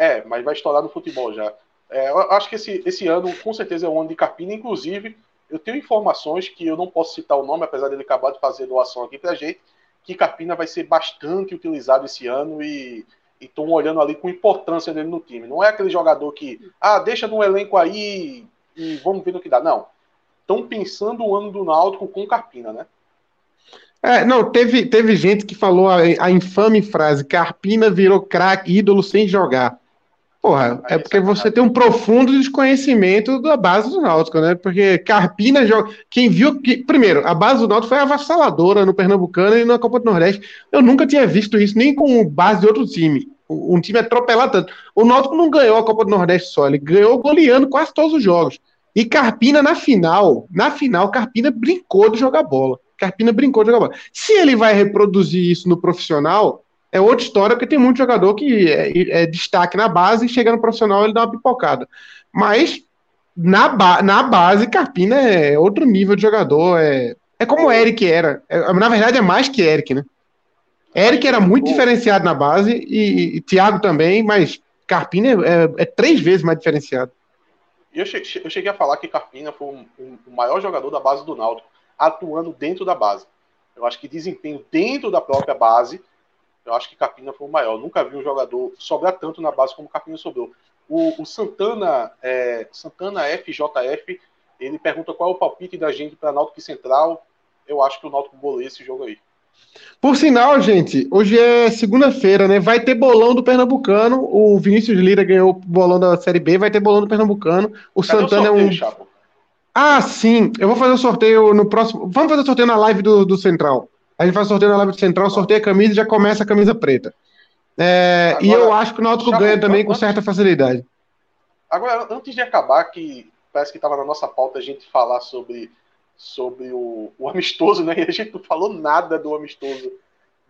Speaker 2: É, mas vai estourar no futebol já. É, eu acho que esse, esse ano, com certeza, é o ano de Carpina. Inclusive, eu tenho informações que eu não posso citar o nome, apesar dele acabar de fazer doação aqui pra gente, que Carpina vai ser bastante utilizado esse ano e estão olhando ali com importância dele no time. Não é aquele jogador que, ah, deixa no elenco aí e vamos ver no que dá. Não. Estão pensando o ano do Náutico com Carpina, né?
Speaker 1: É, não, teve, teve gente que falou a, a infame frase: Carpina virou craque, ídolo sem jogar. Porra, é porque você tem um profundo desconhecimento da base do Náutico, né? Porque Carpina joga. Quem viu. Que... Primeiro, a base do Náutico foi avassaladora no Pernambucano e na Copa do Nordeste. Eu nunca tinha visto isso, nem com base de outro time. Um time atropelado tanto. O Náutico não ganhou a Copa do Nordeste só, ele ganhou goleando quase todos os jogos. E Carpina, na final, na final, Carpina brincou de jogar bola. Carpina brincou de jogar bola. Se ele vai reproduzir isso no profissional, é outra história, porque tem muito jogador que é, é destaque na base e chega no profissional ele dá uma pipocada. Mas na, ba na base, Carpina é outro nível de jogador. É, é como o Eric era. É, na verdade, é mais que Eric, né? Eric era muito diferenciado na base e, e Thiago também, mas Carpina é, é, é, três vezes mais diferenciado.
Speaker 2: Eu cheguei, eu cheguei a falar que Carpina foi um, um, o maior jogador da base do Náutico, atuando dentro da base. Eu acho que desempenho dentro da própria base eu acho que Capina foi o maior. nunca vi um jogador sobrar tanto na base como Capina sobrou. O, o Santana, é, Santana FJF, ele pergunta qual é o palpite da gente para Náutico Central. Eu acho que o Náutico goleia esse jogo aí.
Speaker 1: Por sinal, gente, hoje é segunda-feira, né? Vai ter bolão do Pernambucano. O Vinícius Lira ganhou o bolão da Série B, vai ter bolão do Pernambucano. O Cadê Santana o sorteio, é um. Chapo? Ah, sim. Eu vou fazer o sorteio no próximo. Vamos fazer o sorteio na live do, do Central. A gente faz sorteio na live Central, sorteia a camisa e já começa a camisa preta. É, Agora, e eu acho que o Náutico ganha também com certa facilidade.
Speaker 2: Agora, antes de acabar, que parece que estava na nossa pauta a gente falar sobre, sobre o, o amistoso, né? E a gente não falou nada do amistoso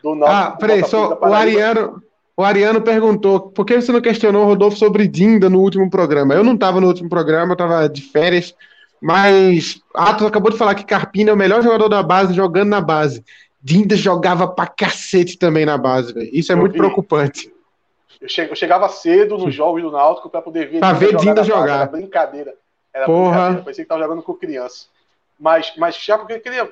Speaker 1: do Náutico. Ah, peraí, só o Ariano, o Ariano perguntou por que você não questionou o Rodolfo sobre Dinda no último programa? Eu não estava no último programa, eu estava de férias, mas Atos acabou de falar que Carpina é o melhor jogador da base jogando na base. Dinda jogava pra cacete também na base, velho. Isso é eu muito vi. preocupante.
Speaker 2: Eu, chegava cedo nos jogos do Náutico para poder ver
Speaker 1: pra ver Dinda jogar. jogar. Era
Speaker 2: brincadeira. Era
Speaker 1: Porra. brincadeira.
Speaker 2: Parecia que tava jogando com criança. Mas, mas já porque eu queria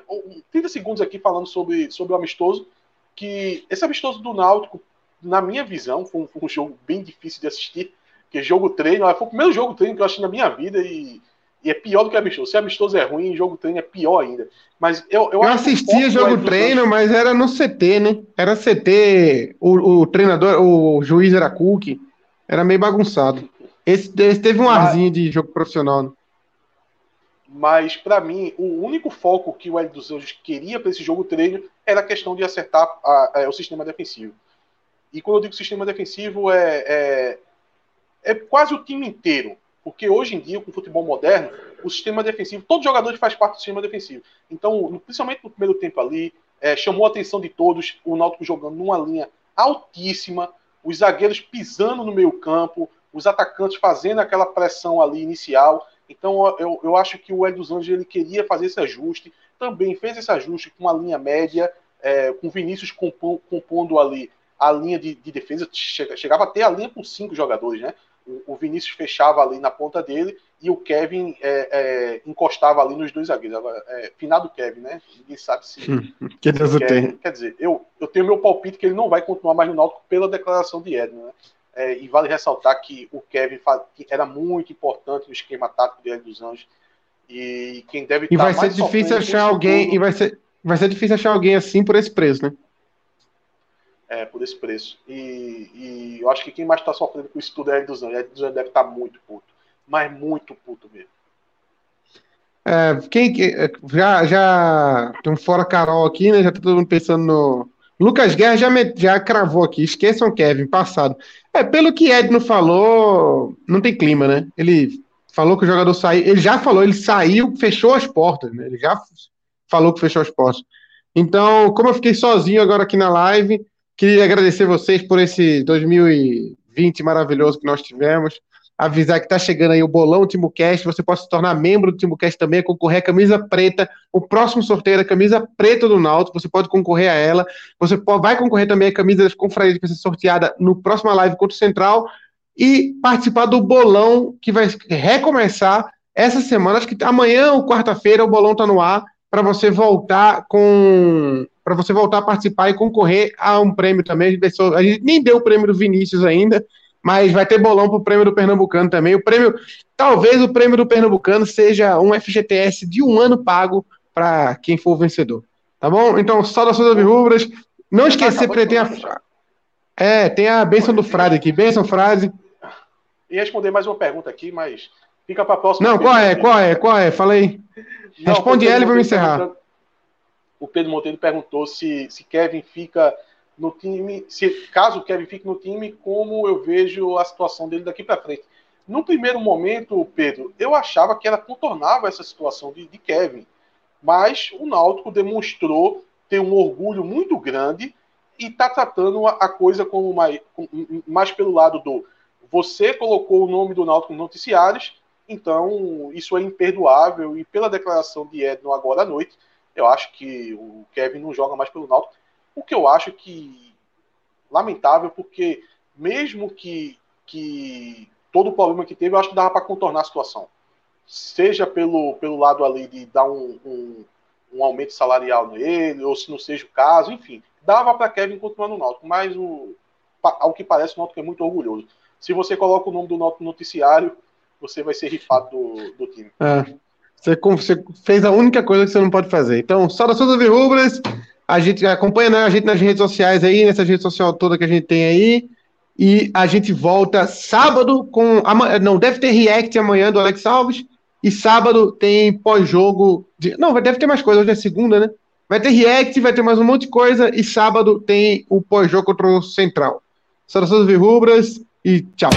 Speaker 2: 30 segundos aqui falando sobre, sobre o amistoso, que esse amistoso do Náutico, na minha visão, foi um, foi um jogo bem difícil de assistir, porque jogo treino, foi o primeiro jogo treino que eu assisti na minha vida e e é pior do que amistoso. Se amistoso é ruim, jogo treino é pior ainda. Mas eu,
Speaker 1: eu, eu assistia jogo treino, mas era no CT, né? Era CT, o, o treinador, o juiz era Cook, era meio bagunçado. Esse, esse teve um mas, arzinho de jogo profissional. Né?
Speaker 2: Mas, para mim, o único foco que o Hélio dos Anjos queria para esse jogo treino era a questão de acertar a, a, o sistema defensivo. E quando eu digo sistema defensivo, é, é, é quase o time inteiro. Porque hoje em dia, com o futebol moderno, o sistema defensivo, todo jogador faz parte do sistema defensivo. Então, principalmente no primeiro tempo ali, é, chamou a atenção de todos o Náutico jogando numa linha altíssima, os zagueiros pisando no meio campo, os atacantes fazendo aquela pressão ali inicial. Então, eu, eu acho que o Hélio dos Anjos ele queria fazer esse ajuste, também fez esse ajuste com uma linha média, é, com Vinícius compondo, compondo ali a linha de, de defesa, chegava até a linha com cinco jogadores, né? O, Vinícius fechava ali na ponta dele e o Kevin é, é, encostava ali nos dois zagueiros. Agora, é, finado Kevin, né? Ninguém sabe se.
Speaker 1: que Deus
Speaker 2: Kevin, tem. Quer dizer, eu, eu tenho meu palpite que ele não vai continuar mais no Náutico pela declaração de Edno, né? É, e vale ressaltar que o Kevin faz, que era muito importante no esquema tático de Edno dos Anjos. E quem deve
Speaker 1: E vai ser difícil achar alguém. E vai ser, vai ser difícil achar alguém assim por esse preço, né?
Speaker 2: É, por esse preço. E, e, eu acho que quem mais está sofrendo com isso tudo é a Eduzan. A Eduzan deve estar tá muito puto. Mas muito puto mesmo.
Speaker 1: É, quem já, já tem um fora Carol aqui, né? Já tá todo mundo pensando no. Lucas Guerra já, me, já cravou aqui. Esqueçam Kevin, passado. É, pelo que Edno falou, não tem clima, né? Ele falou que o jogador saiu. Ele já falou, ele saiu, fechou as portas, né? Ele já falou que fechou as portas. Então, como eu fiquei sozinho agora aqui na live, Queria agradecer vocês por esse 2020 maravilhoso que nós tivemos. Avisar que está chegando aí o Bolão TimoCast. Você pode se tornar membro do TimoCast também, concorrer à camisa preta. O próximo sorteio é a camisa preta do Náutico. Você pode concorrer a ela. Você pode, vai concorrer também à camisa das confrarias que vai ser sorteada no próximo live contra o Central. E participar do bolão que vai recomeçar essa semana. Acho que amanhã quarta-feira o bolão está no ar para você voltar com para você voltar a participar e concorrer a um prêmio também. A gente nem deu o prêmio do Vinícius ainda, mas vai ter bolão para o prêmio do Pernambucano também. O prêmio, talvez o prêmio do Pernambucano seja um FGTS de um ano pago para quem for o vencedor. Tá bom? Então, saudações rubras. Não esquecer, porque tem a. É, tem a benção do Frade aqui. Benção, frase.
Speaker 2: E responder mais uma pergunta aqui, mas fica para a próxima.
Speaker 1: Não, qual é? Qual é? Qual é? Fala aí. Responde ela e vamos encerrar
Speaker 2: o Pedro Monteiro perguntou se, se Kevin fica no time, se caso Kevin fique no time, como eu vejo a situação dele daqui para frente. No primeiro momento, Pedro, eu achava que era contornável essa situação de, de Kevin, mas o Náutico demonstrou ter um orgulho muito grande e está tratando a, a, coisa como mais, mais pelo lado do você colocou o nome do Náutico nos noticiários, então isso é imperdoável e pela declaração de Edno agora à noite, eu acho que o Kevin não joga mais pelo Náutico, o que eu acho que lamentável, porque mesmo que, que todo o problema que teve, eu acho que dava para contornar a situação. Seja pelo, pelo lado ali de dar um, um, um aumento salarial nele, ou se não seja o caso, enfim, dava para Kevin continuar no Náutico, mas o, ao que parece, o Náutico é muito orgulhoso. Se você coloca o nome do Náutico no noticiário, você vai ser rifado do, do time.
Speaker 1: É. Você, você, fez a única coisa que você não pode fazer. Então, saudações Rubras. A gente acompanha né, a gente nas redes sociais aí, nessa rede social toda que a gente tem aí. E a gente volta sábado com. Não, deve ter react amanhã do Alex Alves. E sábado tem pós-jogo. De... Não, deve ter mais coisa, hoje é segunda, né? Vai ter React, vai ter mais um monte de coisa. E sábado tem o pós-jogo contra o Central. Saudações Virrubras e tchau.